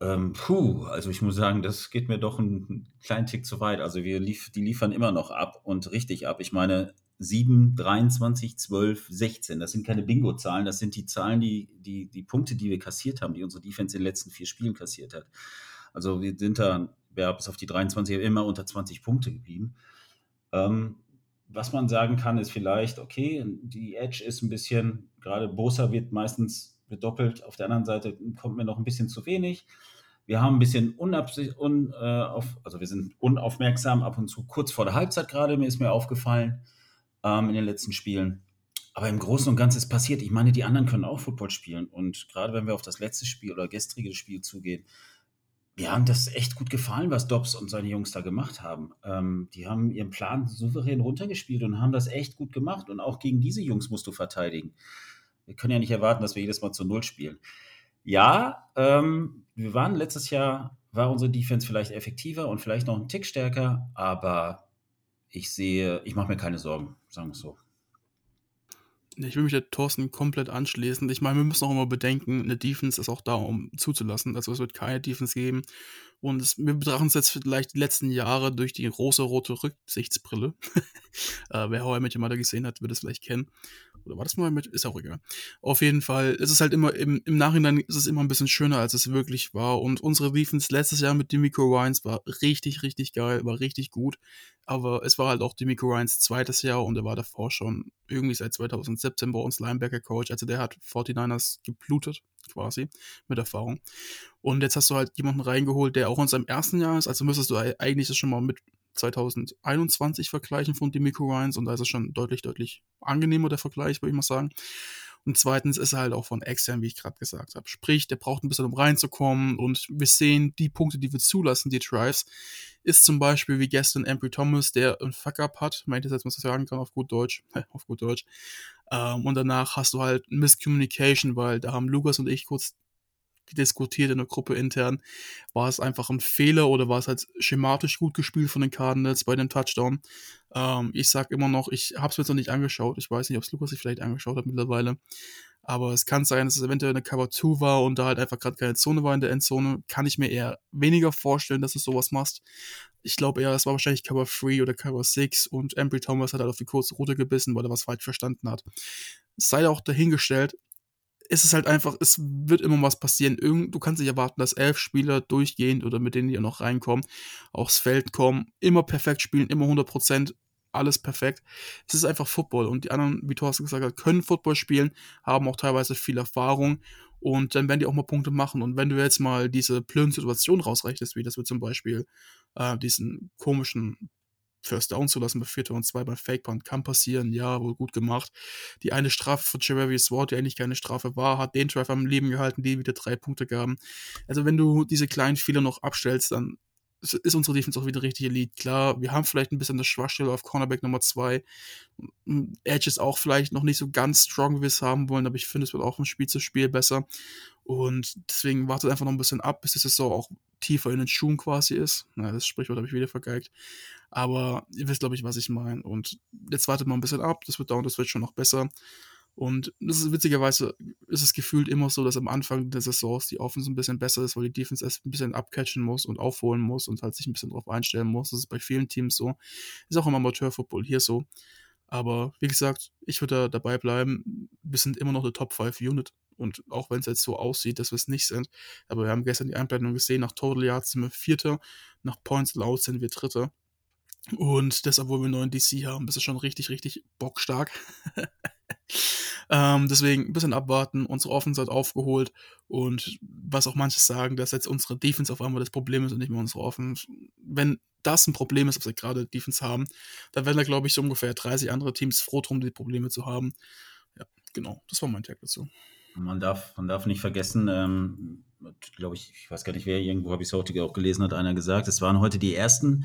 Speaker 4: Ähm, puh, also ich muss sagen, das geht mir doch einen kleinen Tick zu weit. Also wir lief, die liefern immer noch ab und richtig ab. Ich meine, 7, 23, 12, 16. Das sind keine Bingo-Zahlen, das sind die Zahlen, die, die, die Punkte, die wir kassiert haben, die unsere Defense in den letzten vier Spielen kassiert hat. Also wir sind da ja, bis auf die 23 immer unter 20 Punkte geblieben. Ähm, was man sagen kann, ist vielleicht, okay, die Edge ist ein bisschen, gerade Bosa wird meistens bedoppelt, auf der anderen Seite kommt mir noch ein bisschen zu wenig. Wir haben ein bisschen unabsicht, un, äh, auf, also wir sind unaufmerksam ab und zu kurz vor der Halbzeit gerade, mir ist mir aufgefallen ähm, in den letzten Spielen. Aber im Großen und Ganzen ist passiert. Ich meine, die anderen können auch Football spielen. Und gerade wenn wir auf das letzte Spiel oder gestrige Spiel zugehen, mir haben das echt gut gefallen, was Dobbs und seine Jungs da gemacht haben. Ähm, die haben ihren Plan souverän runtergespielt und haben das echt gut gemacht. Und auch gegen diese Jungs musst du verteidigen. Wir können ja nicht erwarten, dass wir jedes Mal zu Null spielen. Ja, ähm, wir waren letztes Jahr, war unsere Defense vielleicht effektiver und vielleicht noch ein Tick stärker, aber ich sehe, ich mache mir keine Sorgen, sagen wir es so.
Speaker 1: Ich will mich der Thorsten komplett anschließen. Ich meine, wir müssen auch immer bedenken, eine Defense ist auch da, um zuzulassen. Also es wird keine Defense geben. Und es, wir betrachten es jetzt vielleicht die letzten Jahre durch die große rote Rücksichtsbrille. äh, wer I Met Your Mother gesehen hat, wird es vielleicht kennen. Oder war das mal mit? Ist auch egal. Auf jeden Fall, es ist halt immer, im, im Nachhinein ist es immer ein bisschen schöner, als es wirklich war. Und unsere Defense letztes Jahr mit Demico Ryans war richtig, richtig geil, war richtig gut. Aber es war halt auch Demico Ryans zweites Jahr und er war davor schon irgendwie seit 2017 bei uns Linebacker-Coach. Also der hat 49ers geblutet, quasi, mit Erfahrung. Und jetzt hast du halt jemanden reingeholt, der auch in seinem ersten Jahr ist. Also müsstest du eigentlich das schon mal mit 2021 vergleichen von Demico Ryans und da ist es schon deutlich, deutlich angenehmer, der Vergleich, würde ich mal sagen. Und zweitens ist er halt auch von extern, wie ich gerade gesagt habe. Sprich, der braucht ein bisschen, um reinzukommen. Und wir sehen die Punkte, die wir zulassen, die Drives, ist zum Beispiel wie gestern Ambry Thomas, der ein Fuck-Up hat, meint ich jetzt, was ich sagen kann, auf gut Deutsch. auf gut Deutsch. Ähm, und danach hast du halt Miscommunication, weil da haben Lukas und ich kurz diskutiert in der Gruppe intern. War es einfach ein Fehler oder war es halt schematisch gut gespielt von den Cardinals bei dem Touchdown? Ähm, ich sag immer noch, ich habe es mir jetzt noch nicht angeschaut. Ich weiß nicht, ob es Lukas sich vielleicht angeschaut hat mittlerweile. Aber es kann sein, dass es eventuell eine Cover 2 war und da halt einfach gerade keine Zone war in der Endzone. Kann ich mir eher weniger vorstellen, dass du sowas machst. Ich glaube eher, es war wahrscheinlich Cover 3 oder Cover 6 und Embry Thomas hat halt auf die kurze Route gebissen, weil er was falsch verstanden hat. Sei auch dahingestellt, ist es halt einfach, es wird immer was passieren. Irgend, du kannst nicht erwarten, dass elf Spieler durchgehend oder mit denen die noch reinkommen, aufs Feld kommen, immer perfekt spielen, immer 100 Prozent alles perfekt. Es ist einfach Football und die anderen, wie Thorsten gesagt hat, können Football spielen, haben auch teilweise viel Erfahrung und dann werden die auch mal Punkte machen. Und wenn du jetzt mal diese blöden Situationen rausrechnest, wie das wir zum Beispiel äh, diesen komischen First Down zu lassen bei 4. und 2 bei Fake Punt kann passieren, ja, wohl gut gemacht. Die eine Strafe von Jeremy Ward, die eigentlich keine Strafe war, hat den Drive am Leben gehalten, die wieder drei Punkte gaben. Also wenn du diese kleinen Fehler noch abstellst, dann ist unsere Defense auch wieder richtig elite. Klar, wir haben vielleicht ein bisschen eine Schwachstelle auf Cornerback Nummer 2. Edge ist auch vielleicht noch nicht so ganz strong, wie wir es haben wollen, aber ich finde, es wird auch von Spiel zu Spiel besser. Und deswegen wartet einfach noch ein bisschen ab, bis die Saison auch tiefer in den Schuhen quasi ist. Na, das Sprichwort habe ich wieder vergeigt. Aber ihr wisst, glaube ich, was ich meine. Und jetzt wartet mal ein bisschen ab, das wird dauern, das wird schon noch besser. Und das ist witzigerweise ist es gefühlt immer so, dass am Anfang der Saison die Offense ein bisschen besser ist, weil die Defense erst ein bisschen abcatchen muss und aufholen muss und halt sich ein bisschen drauf einstellen muss. Das ist bei vielen Teams so. Ist auch im Amateurfootball hier so. Aber wie gesagt, ich würde da dabei bleiben. Wir sind immer noch eine Top 5 Unit. Und auch wenn es jetzt so aussieht, dass wir es nicht sind. Aber wir haben gestern die Einblendung gesehen, nach Total Yards sind wir Vierter, nach Points Loud sind wir Dritter. Und deshalb, wo wir neuen DC haben, das ist schon richtig, richtig bockstark. ähm, deswegen ein bisschen abwarten. Unsere Offense hat aufgeholt. Und was auch manche sagen, dass jetzt unsere Defense auf einmal das Problem ist und nicht mehr unsere Offense. Wenn das ein Problem ist, was wir gerade Defense haben, dann werden da, glaube ich, so ungefähr 30 andere Teams froh drum, die Probleme zu haben. Ja, genau. Das war mein Tag dazu.
Speaker 4: Man darf, man darf nicht vergessen, ähm, glaube ich, ich weiß gar nicht, wer irgendwo habe ich es heute auch gelesen, hat einer gesagt, es waren heute die ersten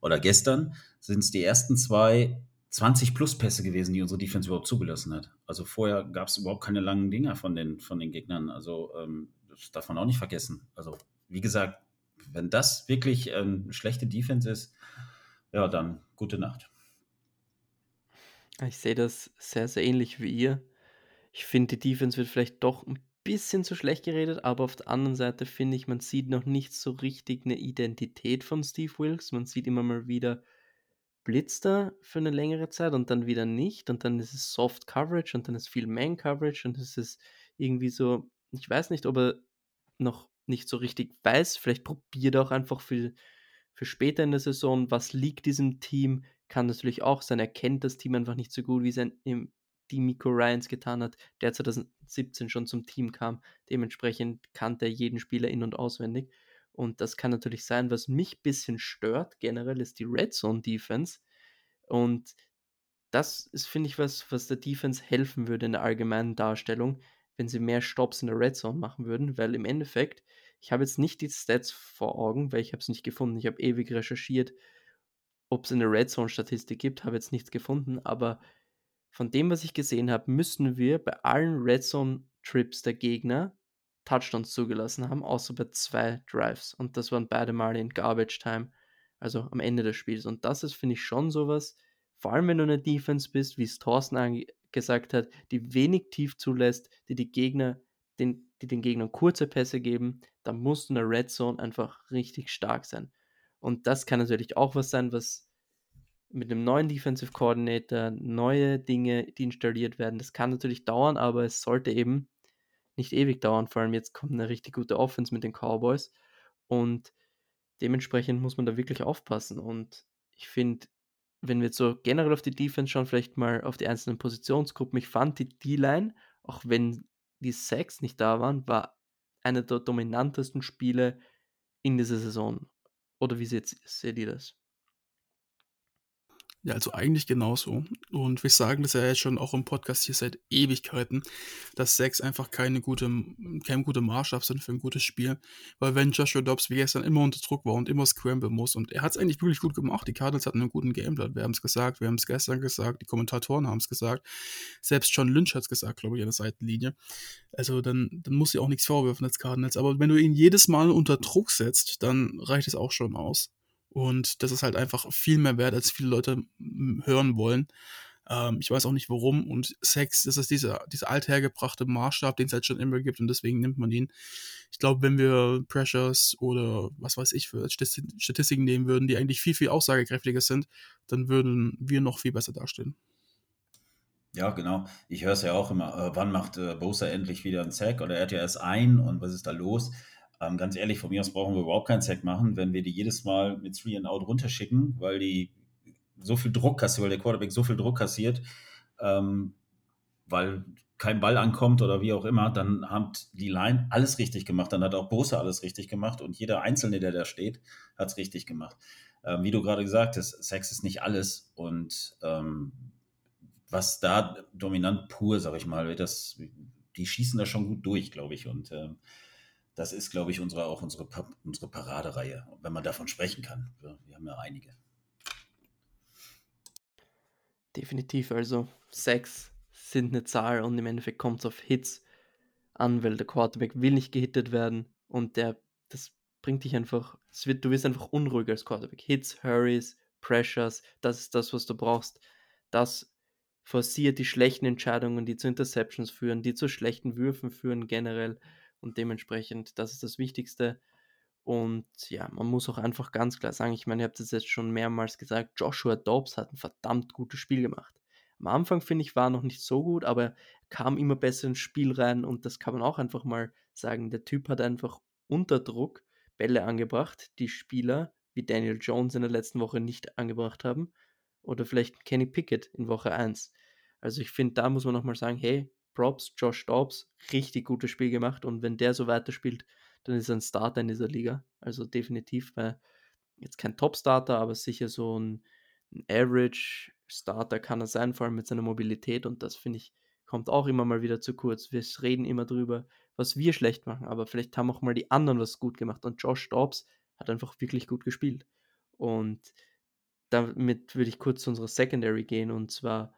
Speaker 4: oder gestern sind es die ersten zwei 20-Plus-Pässe gewesen, die unsere Defense überhaupt zugelassen hat. Also vorher gab es überhaupt keine langen Dinger von den, von den Gegnern. Also ähm, das darf man auch nicht vergessen. Also wie gesagt, wenn das wirklich ähm, schlechte Defense ist, ja, dann gute Nacht.
Speaker 3: Ich sehe das sehr, sehr ähnlich wie ihr. Ich finde, die Defense wird vielleicht doch ein bisschen zu schlecht geredet, aber auf der anderen Seite finde ich, man sieht noch nicht so richtig eine Identität von Steve Wilkes. Man sieht immer mal wieder Blitzer für eine längere Zeit und dann wieder nicht. Und dann ist es Soft Coverage und dann ist viel Man Coverage und es ist irgendwie so, ich weiß nicht, ob er noch nicht so richtig weiß, vielleicht probiert er auch einfach für, für später in der Saison, was liegt diesem Team, kann natürlich auch sein, er kennt das Team einfach nicht so gut, wie sein die Miko Ryans getan hat, der 2017 schon zum Team kam. Dementsprechend kannte er jeden Spieler in- und auswendig. Und das kann natürlich sein, was mich ein bisschen stört, generell ist die Red Zone Defense. Und das ist, finde ich, was, was der Defense helfen würde in der allgemeinen Darstellung, wenn sie mehr Stops in der Red Zone machen würden, weil im Endeffekt, ich habe jetzt nicht die Stats vor Augen, weil ich habe es nicht gefunden. Ich habe ewig recherchiert, ob es eine Red Zone Statistik gibt, habe jetzt nichts gefunden, aber von dem, was ich gesehen habe, müssen wir bei allen Red Zone Trips der Gegner Touchdowns zugelassen haben, außer bei zwei Drives. Und das waren beide Male in Garbage Time, also am Ende des Spiels. Und das ist, finde ich, schon sowas, vor allem wenn du eine Defense bist, wie es Thorsten gesagt hat, die wenig tief zulässt, die die Gegner, den, die den Gegnern kurze Pässe geben, dann musst du in der Red Zone einfach richtig stark sein. Und das kann natürlich auch was sein, was mit einem neuen Defensive Coordinator neue Dinge, die installiert werden. Das kann natürlich dauern, aber es sollte eben nicht ewig dauern. Vor allem jetzt kommt eine richtig gute Offense mit den Cowboys und dementsprechend muss man da wirklich aufpassen. Und ich finde, wenn wir jetzt so generell auf die Defense schauen, vielleicht mal auf die einzelnen Positionsgruppen. Ich fand die D-Line, auch wenn die Sacks nicht da waren, war eine der dominantesten Spiele in dieser Saison. Oder wie seht, seht ihr das?
Speaker 1: Ja, also eigentlich genauso. Und wir sagen das ja jetzt schon auch im Podcast hier seit Ewigkeiten, dass Sex einfach keine gute, kein guter Maßstab sind für ein gutes Spiel. Weil wenn Joshua Dobbs wie gestern immer unter Druck war und immer scramble muss und er hat es eigentlich wirklich gut gemacht, die Cardinals hatten einen guten Gameplan, wir haben es gesagt, wir haben es gestern gesagt, die Kommentatoren haben es gesagt, selbst John Lynch hat es gesagt, glaube ich, an der Seitenlinie. Also dann, dann muss sie auch nichts vorwerfen als Cardinals. Aber wenn du ihn jedes Mal unter Druck setzt, dann reicht es auch schon aus. Und das ist halt einfach viel mehr wert, als viele Leute hören wollen. Ähm, ich weiß auch nicht warum. Und Sex, das ist dieser, dieser althergebrachte Maßstab, den es halt schon immer gibt. Und deswegen nimmt man ihn. Ich glaube, wenn wir Pressures oder was weiß ich für Statistiken nehmen würden, die eigentlich viel, viel aussagekräftiger sind, dann würden wir noch viel besser dastehen.
Speaker 4: Ja, genau. Ich höre es ja auch immer, äh, wann macht äh, Bosa endlich wieder einen Sack oder er erst ein und was ist da los? Ähm, ganz ehrlich, von mir aus brauchen wir überhaupt keinen Sack machen, wenn wir die jedes Mal mit Three and Out runterschicken, weil die so viel Druck kassiert, weil der Quarterback so viel Druck kassiert, ähm, weil kein Ball ankommt oder wie auch immer, dann hat die Line alles richtig gemacht. Dann hat auch Bose alles richtig gemacht und jeder Einzelne, der da steht, hat es richtig gemacht. Ähm, wie du gerade gesagt hast, Sex ist nicht alles und ähm, was da dominant pur, sag ich mal, das, die schießen da schon gut durch, glaube ich. Und ähm, das ist, glaube ich, unsere, auch unsere, unsere Paradereihe, wenn man davon sprechen kann. Wir, wir haben ja einige.
Speaker 3: Definitiv, also sechs sind eine Zahl und im Endeffekt kommt es auf Hits an, weil der Quarterback will nicht gehittet werden und der, das bringt dich einfach, wird, du wirst einfach unruhig als Quarterback. Hits, Hurries, Pressures, das ist das, was du brauchst. Das forciert die schlechten Entscheidungen, die zu Interceptions führen, die zu schlechten Würfen führen generell. Und dementsprechend, das ist das Wichtigste. Und ja, man muss auch einfach ganz klar sagen, ich meine, ihr habt es jetzt schon mehrmals gesagt, Joshua Dobbs hat ein verdammt gutes Spiel gemacht. Am Anfang, finde ich, war er noch nicht so gut, aber er kam immer besser ins Spiel rein und das kann man auch einfach mal sagen. Der Typ hat einfach unter Druck Bälle angebracht, die Spieler wie Daniel Jones in der letzten Woche nicht angebracht haben. Oder vielleicht Kenny Pickett in Woche 1. Also ich finde, da muss man nochmal sagen, hey, Props, Josh Dobbs, richtig gutes Spiel gemacht und wenn der so weiterspielt, dann ist er ein Starter in dieser Liga. Also definitiv, weil jetzt kein Top-Starter, aber sicher so ein, ein Average-Starter kann er sein, vor allem mit seiner Mobilität und das finde ich, kommt auch immer mal wieder zu kurz. Wir reden immer drüber, was wir schlecht machen, aber vielleicht haben auch mal die anderen was gut gemacht und Josh Dobbs hat einfach wirklich gut gespielt. Und damit würde ich kurz zu unserer Secondary gehen und zwar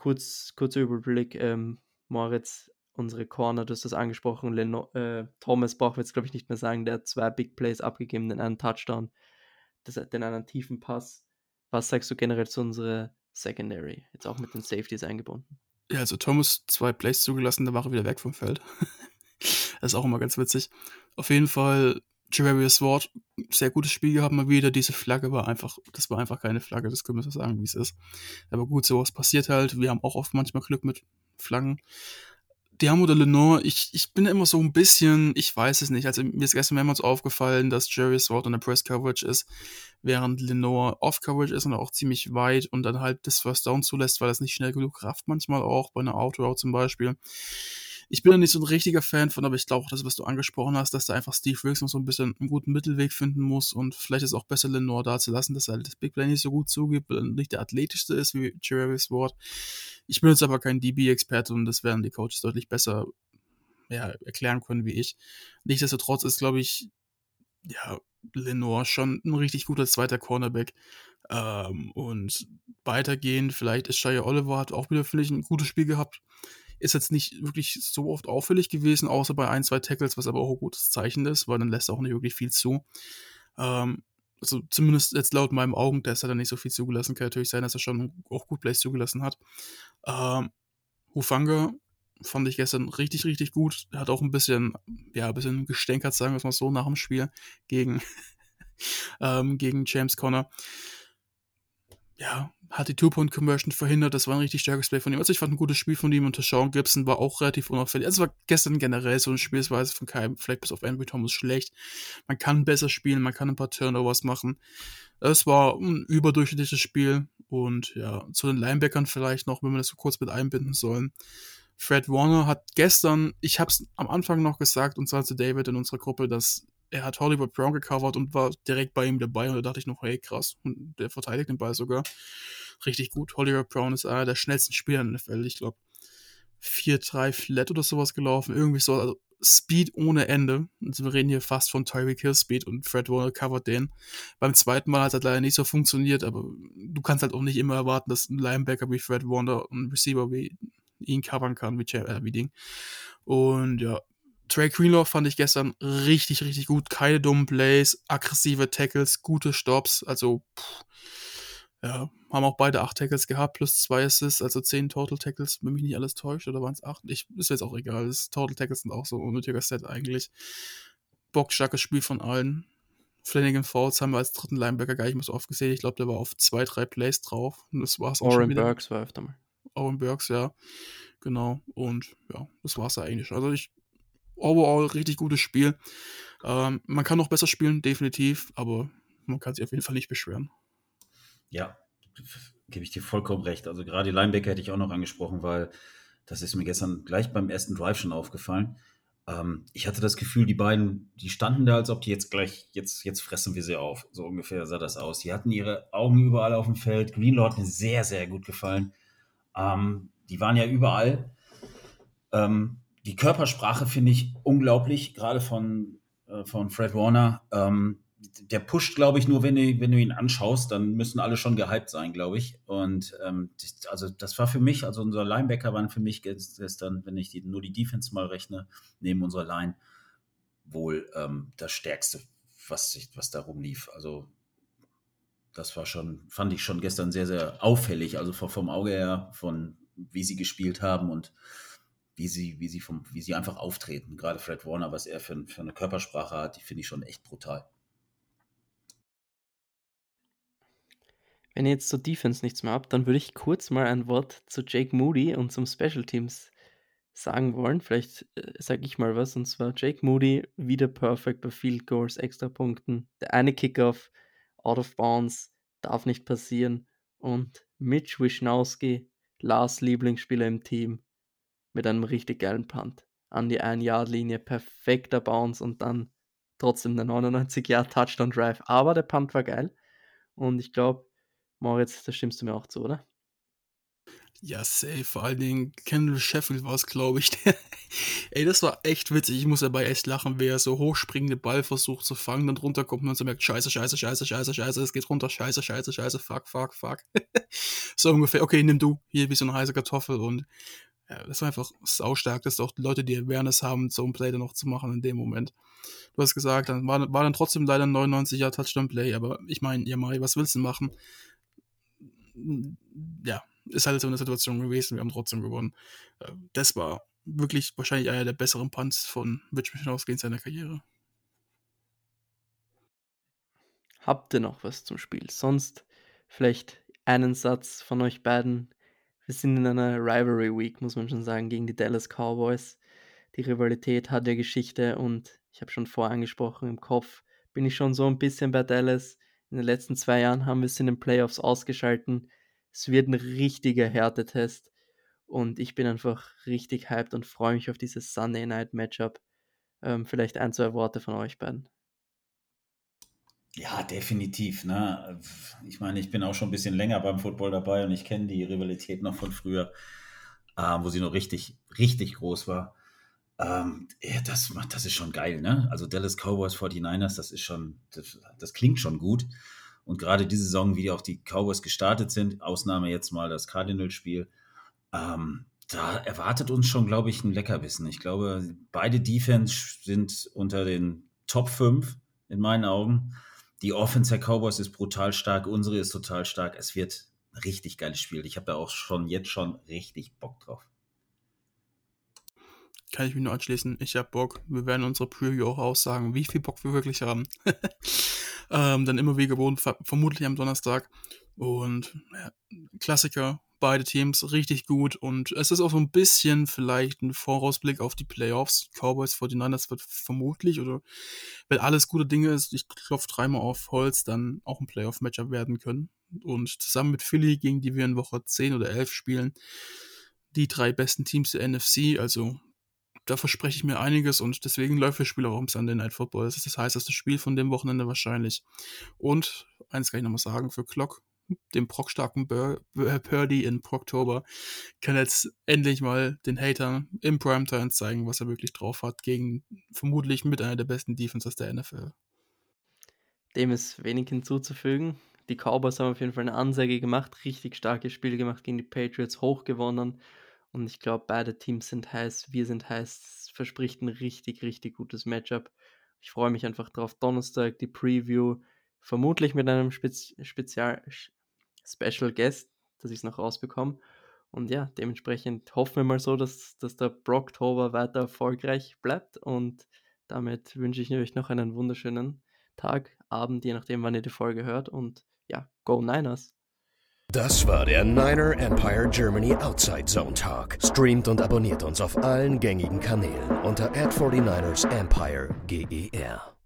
Speaker 3: kurz, kurzer Überblick, ähm, Moritz, unsere Corner, du hast das angesprochen, Leno, äh, Thomas brauchen wir jetzt, glaube ich, nicht mehr sagen, der hat zwei Big Plays abgegeben, den einen Touchdown, das, den einen tiefen Pass. Was sagst du generell zu unserer Secondary? Jetzt auch mit den Safeties eingebunden.
Speaker 1: Ja, also Thomas zwei Plays zugelassen, da war er wieder weg vom Feld. das ist auch immer ganz witzig. Auf jeden Fall Javarius Ward, sehr gutes Spiel gehabt mal wieder. Diese Flagge war einfach, das war einfach keine Flagge, das können wir so sagen, wie es ist. Aber gut, sowas passiert halt. Wir haben auch oft manchmal Glück mit Flaggen. Diamo oder Lenore, ich, ich bin immer so ein bisschen, ich weiß es nicht. Also mir ist gestern mehrmals aufgefallen, dass Jerry Ward in der Press Coverage ist, während Lenore Off Coverage ist und auch ziemlich weit und dann halt das First Down zulässt, weil das nicht schnell genug Kraft manchmal auch, bei einer Outroute zum Beispiel. Ich bin da nicht so ein richtiger Fan von, aber ich glaube auch, das, was du angesprochen hast, dass da einfach Steve Wilkes noch so ein bisschen einen guten Mittelweg finden muss und vielleicht ist auch besser, Lenore da zu lassen, dass er halt das Big Play nicht so gut zugibt und nicht der athletischste ist wie Jerry's Ward. Ich bin jetzt aber kein DB-Experte und das werden die Coaches deutlich besser ja, erklären können wie ich. Nichtsdestotrotz ist, glaube ich, ja, Lenore schon ein richtig guter zweiter Cornerback. Ähm, und weitergehend, vielleicht ist Shia Oliver, hat auch wieder, finde ich, ein gutes Spiel gehabt. Ist jetzt nicht wirklich so oft auffällig gewesen, außer bei ein, zwei Tackles, was aber auch ein gutes Zeichen ist, weil dann lässt er auch nicht wirklich viel zu. Ähm, also zumindest jetzt laut meinem Augentest hat er nicht so viel zugelassen. Kann natürlich sein, dass er schon auch gut Plays zugelassen hat. Ähm, Hufanga fand ich gestern richtig, richtig gut. Hat auch ein bisschen, ja, ein bisschen gestänkert, sagen wir es mal so, nach dem Spiel gegen, ähm, gegen James Conner ja, hat die Two-Point-Conversion verhindert. Das war ein richtig starkes Play von ihm. Also ich fand ein gutes Spiel von ihm und Sean Gibson war auch relativ unauffällig. Also es war gestern generell so eine Spielsweise von keinem, vielleicht bis auf Andrew Thomas schlecht. Man kann besser spielen, man kann ein paar Turnovers machen. Es war ein überdurchschnittliches Spiel und ja, zu den Linebackern vielleicht noch, wenn wir das so kurz mit einbinden sollen. Fred Warner hat gestern, ich habe es am Anfang noch gesagt, und zwar zu David in unserer Gruppe, dass er hat Hollywood Brown gecovert und war direkt bei ihm dabei und da dachte ich noch, hey krass, und der verteidigt den Ball sogar richtig gut. Hollywood Brown ist einer der schnellsten Spieler in der NFL, ich glaube 4-3 Flat oder sowas gelaufen, irgendwie so, also Speed ohne Ende. Also wir reden hier fast von Tyreek Hill Speed und Fred Warner covert den. Beim zweiten Mal hat es halt leider nicht so funktioniert, aber du kannst halt auch nicht immer erwarten, dass ein Linebacker wie Fred Warner und ein Receiver wie ihn covern kann, wie, äh, wie Ding. Und ja, Trey Greenlaw fand ich gestern richtig, richtig gut. Keine dummen Plays, aggressive Tackles, gute Stops. Also, pff, ja, haben auch beide acht Tackles gehabt, plus zwei Assists, also zehn Total Tackles, wenn mich nicht alles täuscht, oder waren es acht? Ich, ist jetzt auch egal. Das Total Tackles sind auch so ein unnötiger Set eigentlich. Bockstarkes Spiel von allen. Flanagan Falls haben wir als dritten Linebacker gar nicht mehr so oft gesehen. Ich glaube, der war auf zwei, drei Plays drauf. Und das war's
Speaker 3: auch Oren schon wieder. Burks war öfter mal.
Speaker 1: Owen Burks, ja. Genau. Und ja, das war's ja eigentlich. Also ich, overall richtig gutes Spiel. Ähm, man kann noch besser spielen, definitiv, aber man kann sich auf jeden Fall nicht beschweren.
Speaker 4: Ja, gebe ich dir vollkommen recht. Also gerade die Linebacker hätte ich auch noch angesprochen, weil das ist mir gestern gleich beim ersten Drive schon aufgefallen. Ähm, ich hatte das Gefühl, die beiden, die standen da, als ob die jetzt gleich, jetzt, jetzt fressen wir sie auf. So ungefähr sah das aus. Die hatten ihre Augen überall auf dem Feld. Greenlaw hat mir sehr, sehr gut gefallen. Ähm, die waren ja überall. Ähm, die Körpersprache finde ich unglaublich, gerade von, äh, von Fred Warner. Ähm, der pusht, glaube ich, nur, wenn du, wenn du ihn anschaust, dann müssen alle schon gehypt sein, glaube ich. Und ähm, also das war für mich, also unser Linebacker waren für mich gestern, wenn ich die, nur die Defense mal rechne, neben unserer Line, wohl ähm, das Stärkste, was, sich, was da rumlief. Also das war schon, fand ich schon gestern sehr, sehr auffällig, also vom Auge her, von wie sie gespielt haben und wie sie, wie sie, vom, wie sie einfach auftreten. Gerade Fred Warner, was er für, für eine Körpersprache hat, die finde ich schon echt brutal.
Speaker 3: Wenn ihr jetzt zur Defense nichts mehr habt, dann würde ich kurz mal ein Wort zu Jake Moody und zum Special Teams sagen wollen. Vielleicht äh, sage ich mal was. Und zwar Jake Moody wieder perfekt bei Field Goals, Extrapunkten. Der eine Kickoff out of bounds darf nicht passieren. Und Mitch Wischnowski, Lars Lieblingsspieler im Team, mit einem richtig geilen Punt an die 1-Yard-Linie. Perfekter Bounce und dann trotzdem der 99-Yard-Touchdown-Drive. Aber der Punt war geil. Und ich glaube, Moritz, da stimmst du mir auch zu, oder?
Speaker 1: Ja, safe. Vor allen Dingen Kendall Sheffield war es, glaube ich. Ey, das war echt witzig. Ich muss dabei echt lachen, wie er so hochspringende Ball versucht zu fangen, dann runterkommt und so merkt, scheiße, scheiße, scheiße, scheiße, scheiße, es geht runter, scheiße, scheiße, scheiße, fuck, fuck, fuck. so ungefähr, okay, nimm du, hier wie so eine heiße Kartoffel und ja, das war einfach saustark, dass auch Leute, die Awareness haben, so ein Play dann noch zu machen in dem Moment. Du hast gesagt, dann war, war dann trotzdem leider ein 99 er Touchdown-Play, aber ich meine, ja, Mai, was willst du machen? ja, ist halt so eine Situation gewesen. Wir haben trotzdem gewonnen. Äh, das war wirklich wahrscheinlich einer der besseren Punts von Mitch in seiner Karriere.
Speaker 3: Habt ihr noch was zum Spiel? Sonst vielleicht einen Satz von euch beiden. Wir sind in einer Rivalry Week, muss man schon sagen, gegen die Dallas Cowboys. Die Rivalität hat ja Geschichte und ich habe schon vorher angesprochen, im Kopf bin ich schon so ein bisschen bei Dallas. In den letzten zwei Jahren haben wir es in den Playoffs ausgeschalten. Es wird ein richtiger Härtetest. Und ich bin einfach richtig hyped und freue mich auf dieses Sunday Night Matchup. Ähm, vielleicht ein, zwei Worte von euch beiden.
Speaker 4: Ja, definitiv. Ne? Ich meine, ich bin auch schon ein bisschen länger beim Football dabei und ich kenne die Rivalität noch von früher, äh, wo sie noch richtig, richtig groß war. Ähm, ja, das, das ist schon geil, ne? Also Dallas Cowboys 49ers, das ist schon, das, das klingt schon gut. Und gerade diese Saison, wie auch die Cowboys gestartet sind, Ausnahme jetzt mal das Cardinals-Spiel, ähm, da erwartet uns schon, glaube ich, ein Leckerbissen. Ich glaube, beide Defense sind unter den Top 5 in meinen Augen. Die Offense der Cowboys ist brutal stark, unsere ist total stark. Es wird ein richtig geiles Spiel. Ich habe da auch schon jetzt schon richtig Bock drauf
Speaker 1: kann ich mich nur anschließen. Ich habe Bock. Wir werden unsere Preview auch aussagen, wie viel Bock wir wirklich haben. ähm, dann immer wie gewohnt, ver vermutlich am Donnerstag. Und ja, Klassiker, beide Teams richtig gut. Und es ist auch so ein bisschen vielleicht ein Vorausblick auf die Playoffs. Cowboys 49ers wird vermutlich, oder wenn alles gute Dinge ist, ich klopfe dreimal auf Holz, dann auch ein Playoff-Matchup werden können. Und zusammen mit Philly, gegen die wir in Woche 10 oder 11 spielen, die drei besten Teams der NFC, also da verspreche ich mir einiges und deswegen läuft das Spiel auch am Sunday Night Football. Das ist das heißeste Spiel von dem Wochenende wahrscheinlich. Und eins kann ich nochmal sagen, für Clock, dem prockstarken Purdy in Proctober, kann jetzt endlich mal den Hatern im Primetime zeigen, was er wirklich drauf hat, gegen vermutlich mit einer der besten Defenses der NFL.
Speaker 3: Dem ist wenig hinzuzufügen. Die Cowboys haben auf jeden Fall eine Ansage gemacht, richtig starkes Spiel gemacht gegen die Patriots, hoch gewonnen. Und ich glaube, beide Teams sind heiß, wir sind heiß. Es verspricht ein richtig, richtig gutes Matchup. Ich freue mich einfach drauf. Donnerstag die Preview, vermutlich mit einem Spez Spezial Special Guest, dass ich es noch rausbekomme. Und ja, dementsprechend hoffen wir mal so, dass, dass der Brocktober weiter erfolgreich bleibt. Und damit wünsche ich euch noch einen wunderschönen Tag, Abend, je nachdem, wann ihr die Folge hört. Und ja, Go Niners!
Speaker 2: Das war der Niner Empire Germany Outside Zone Talk. Streamt und abonniert uns auf allen gängigen Kanälen unter ad 49 ersempire GER.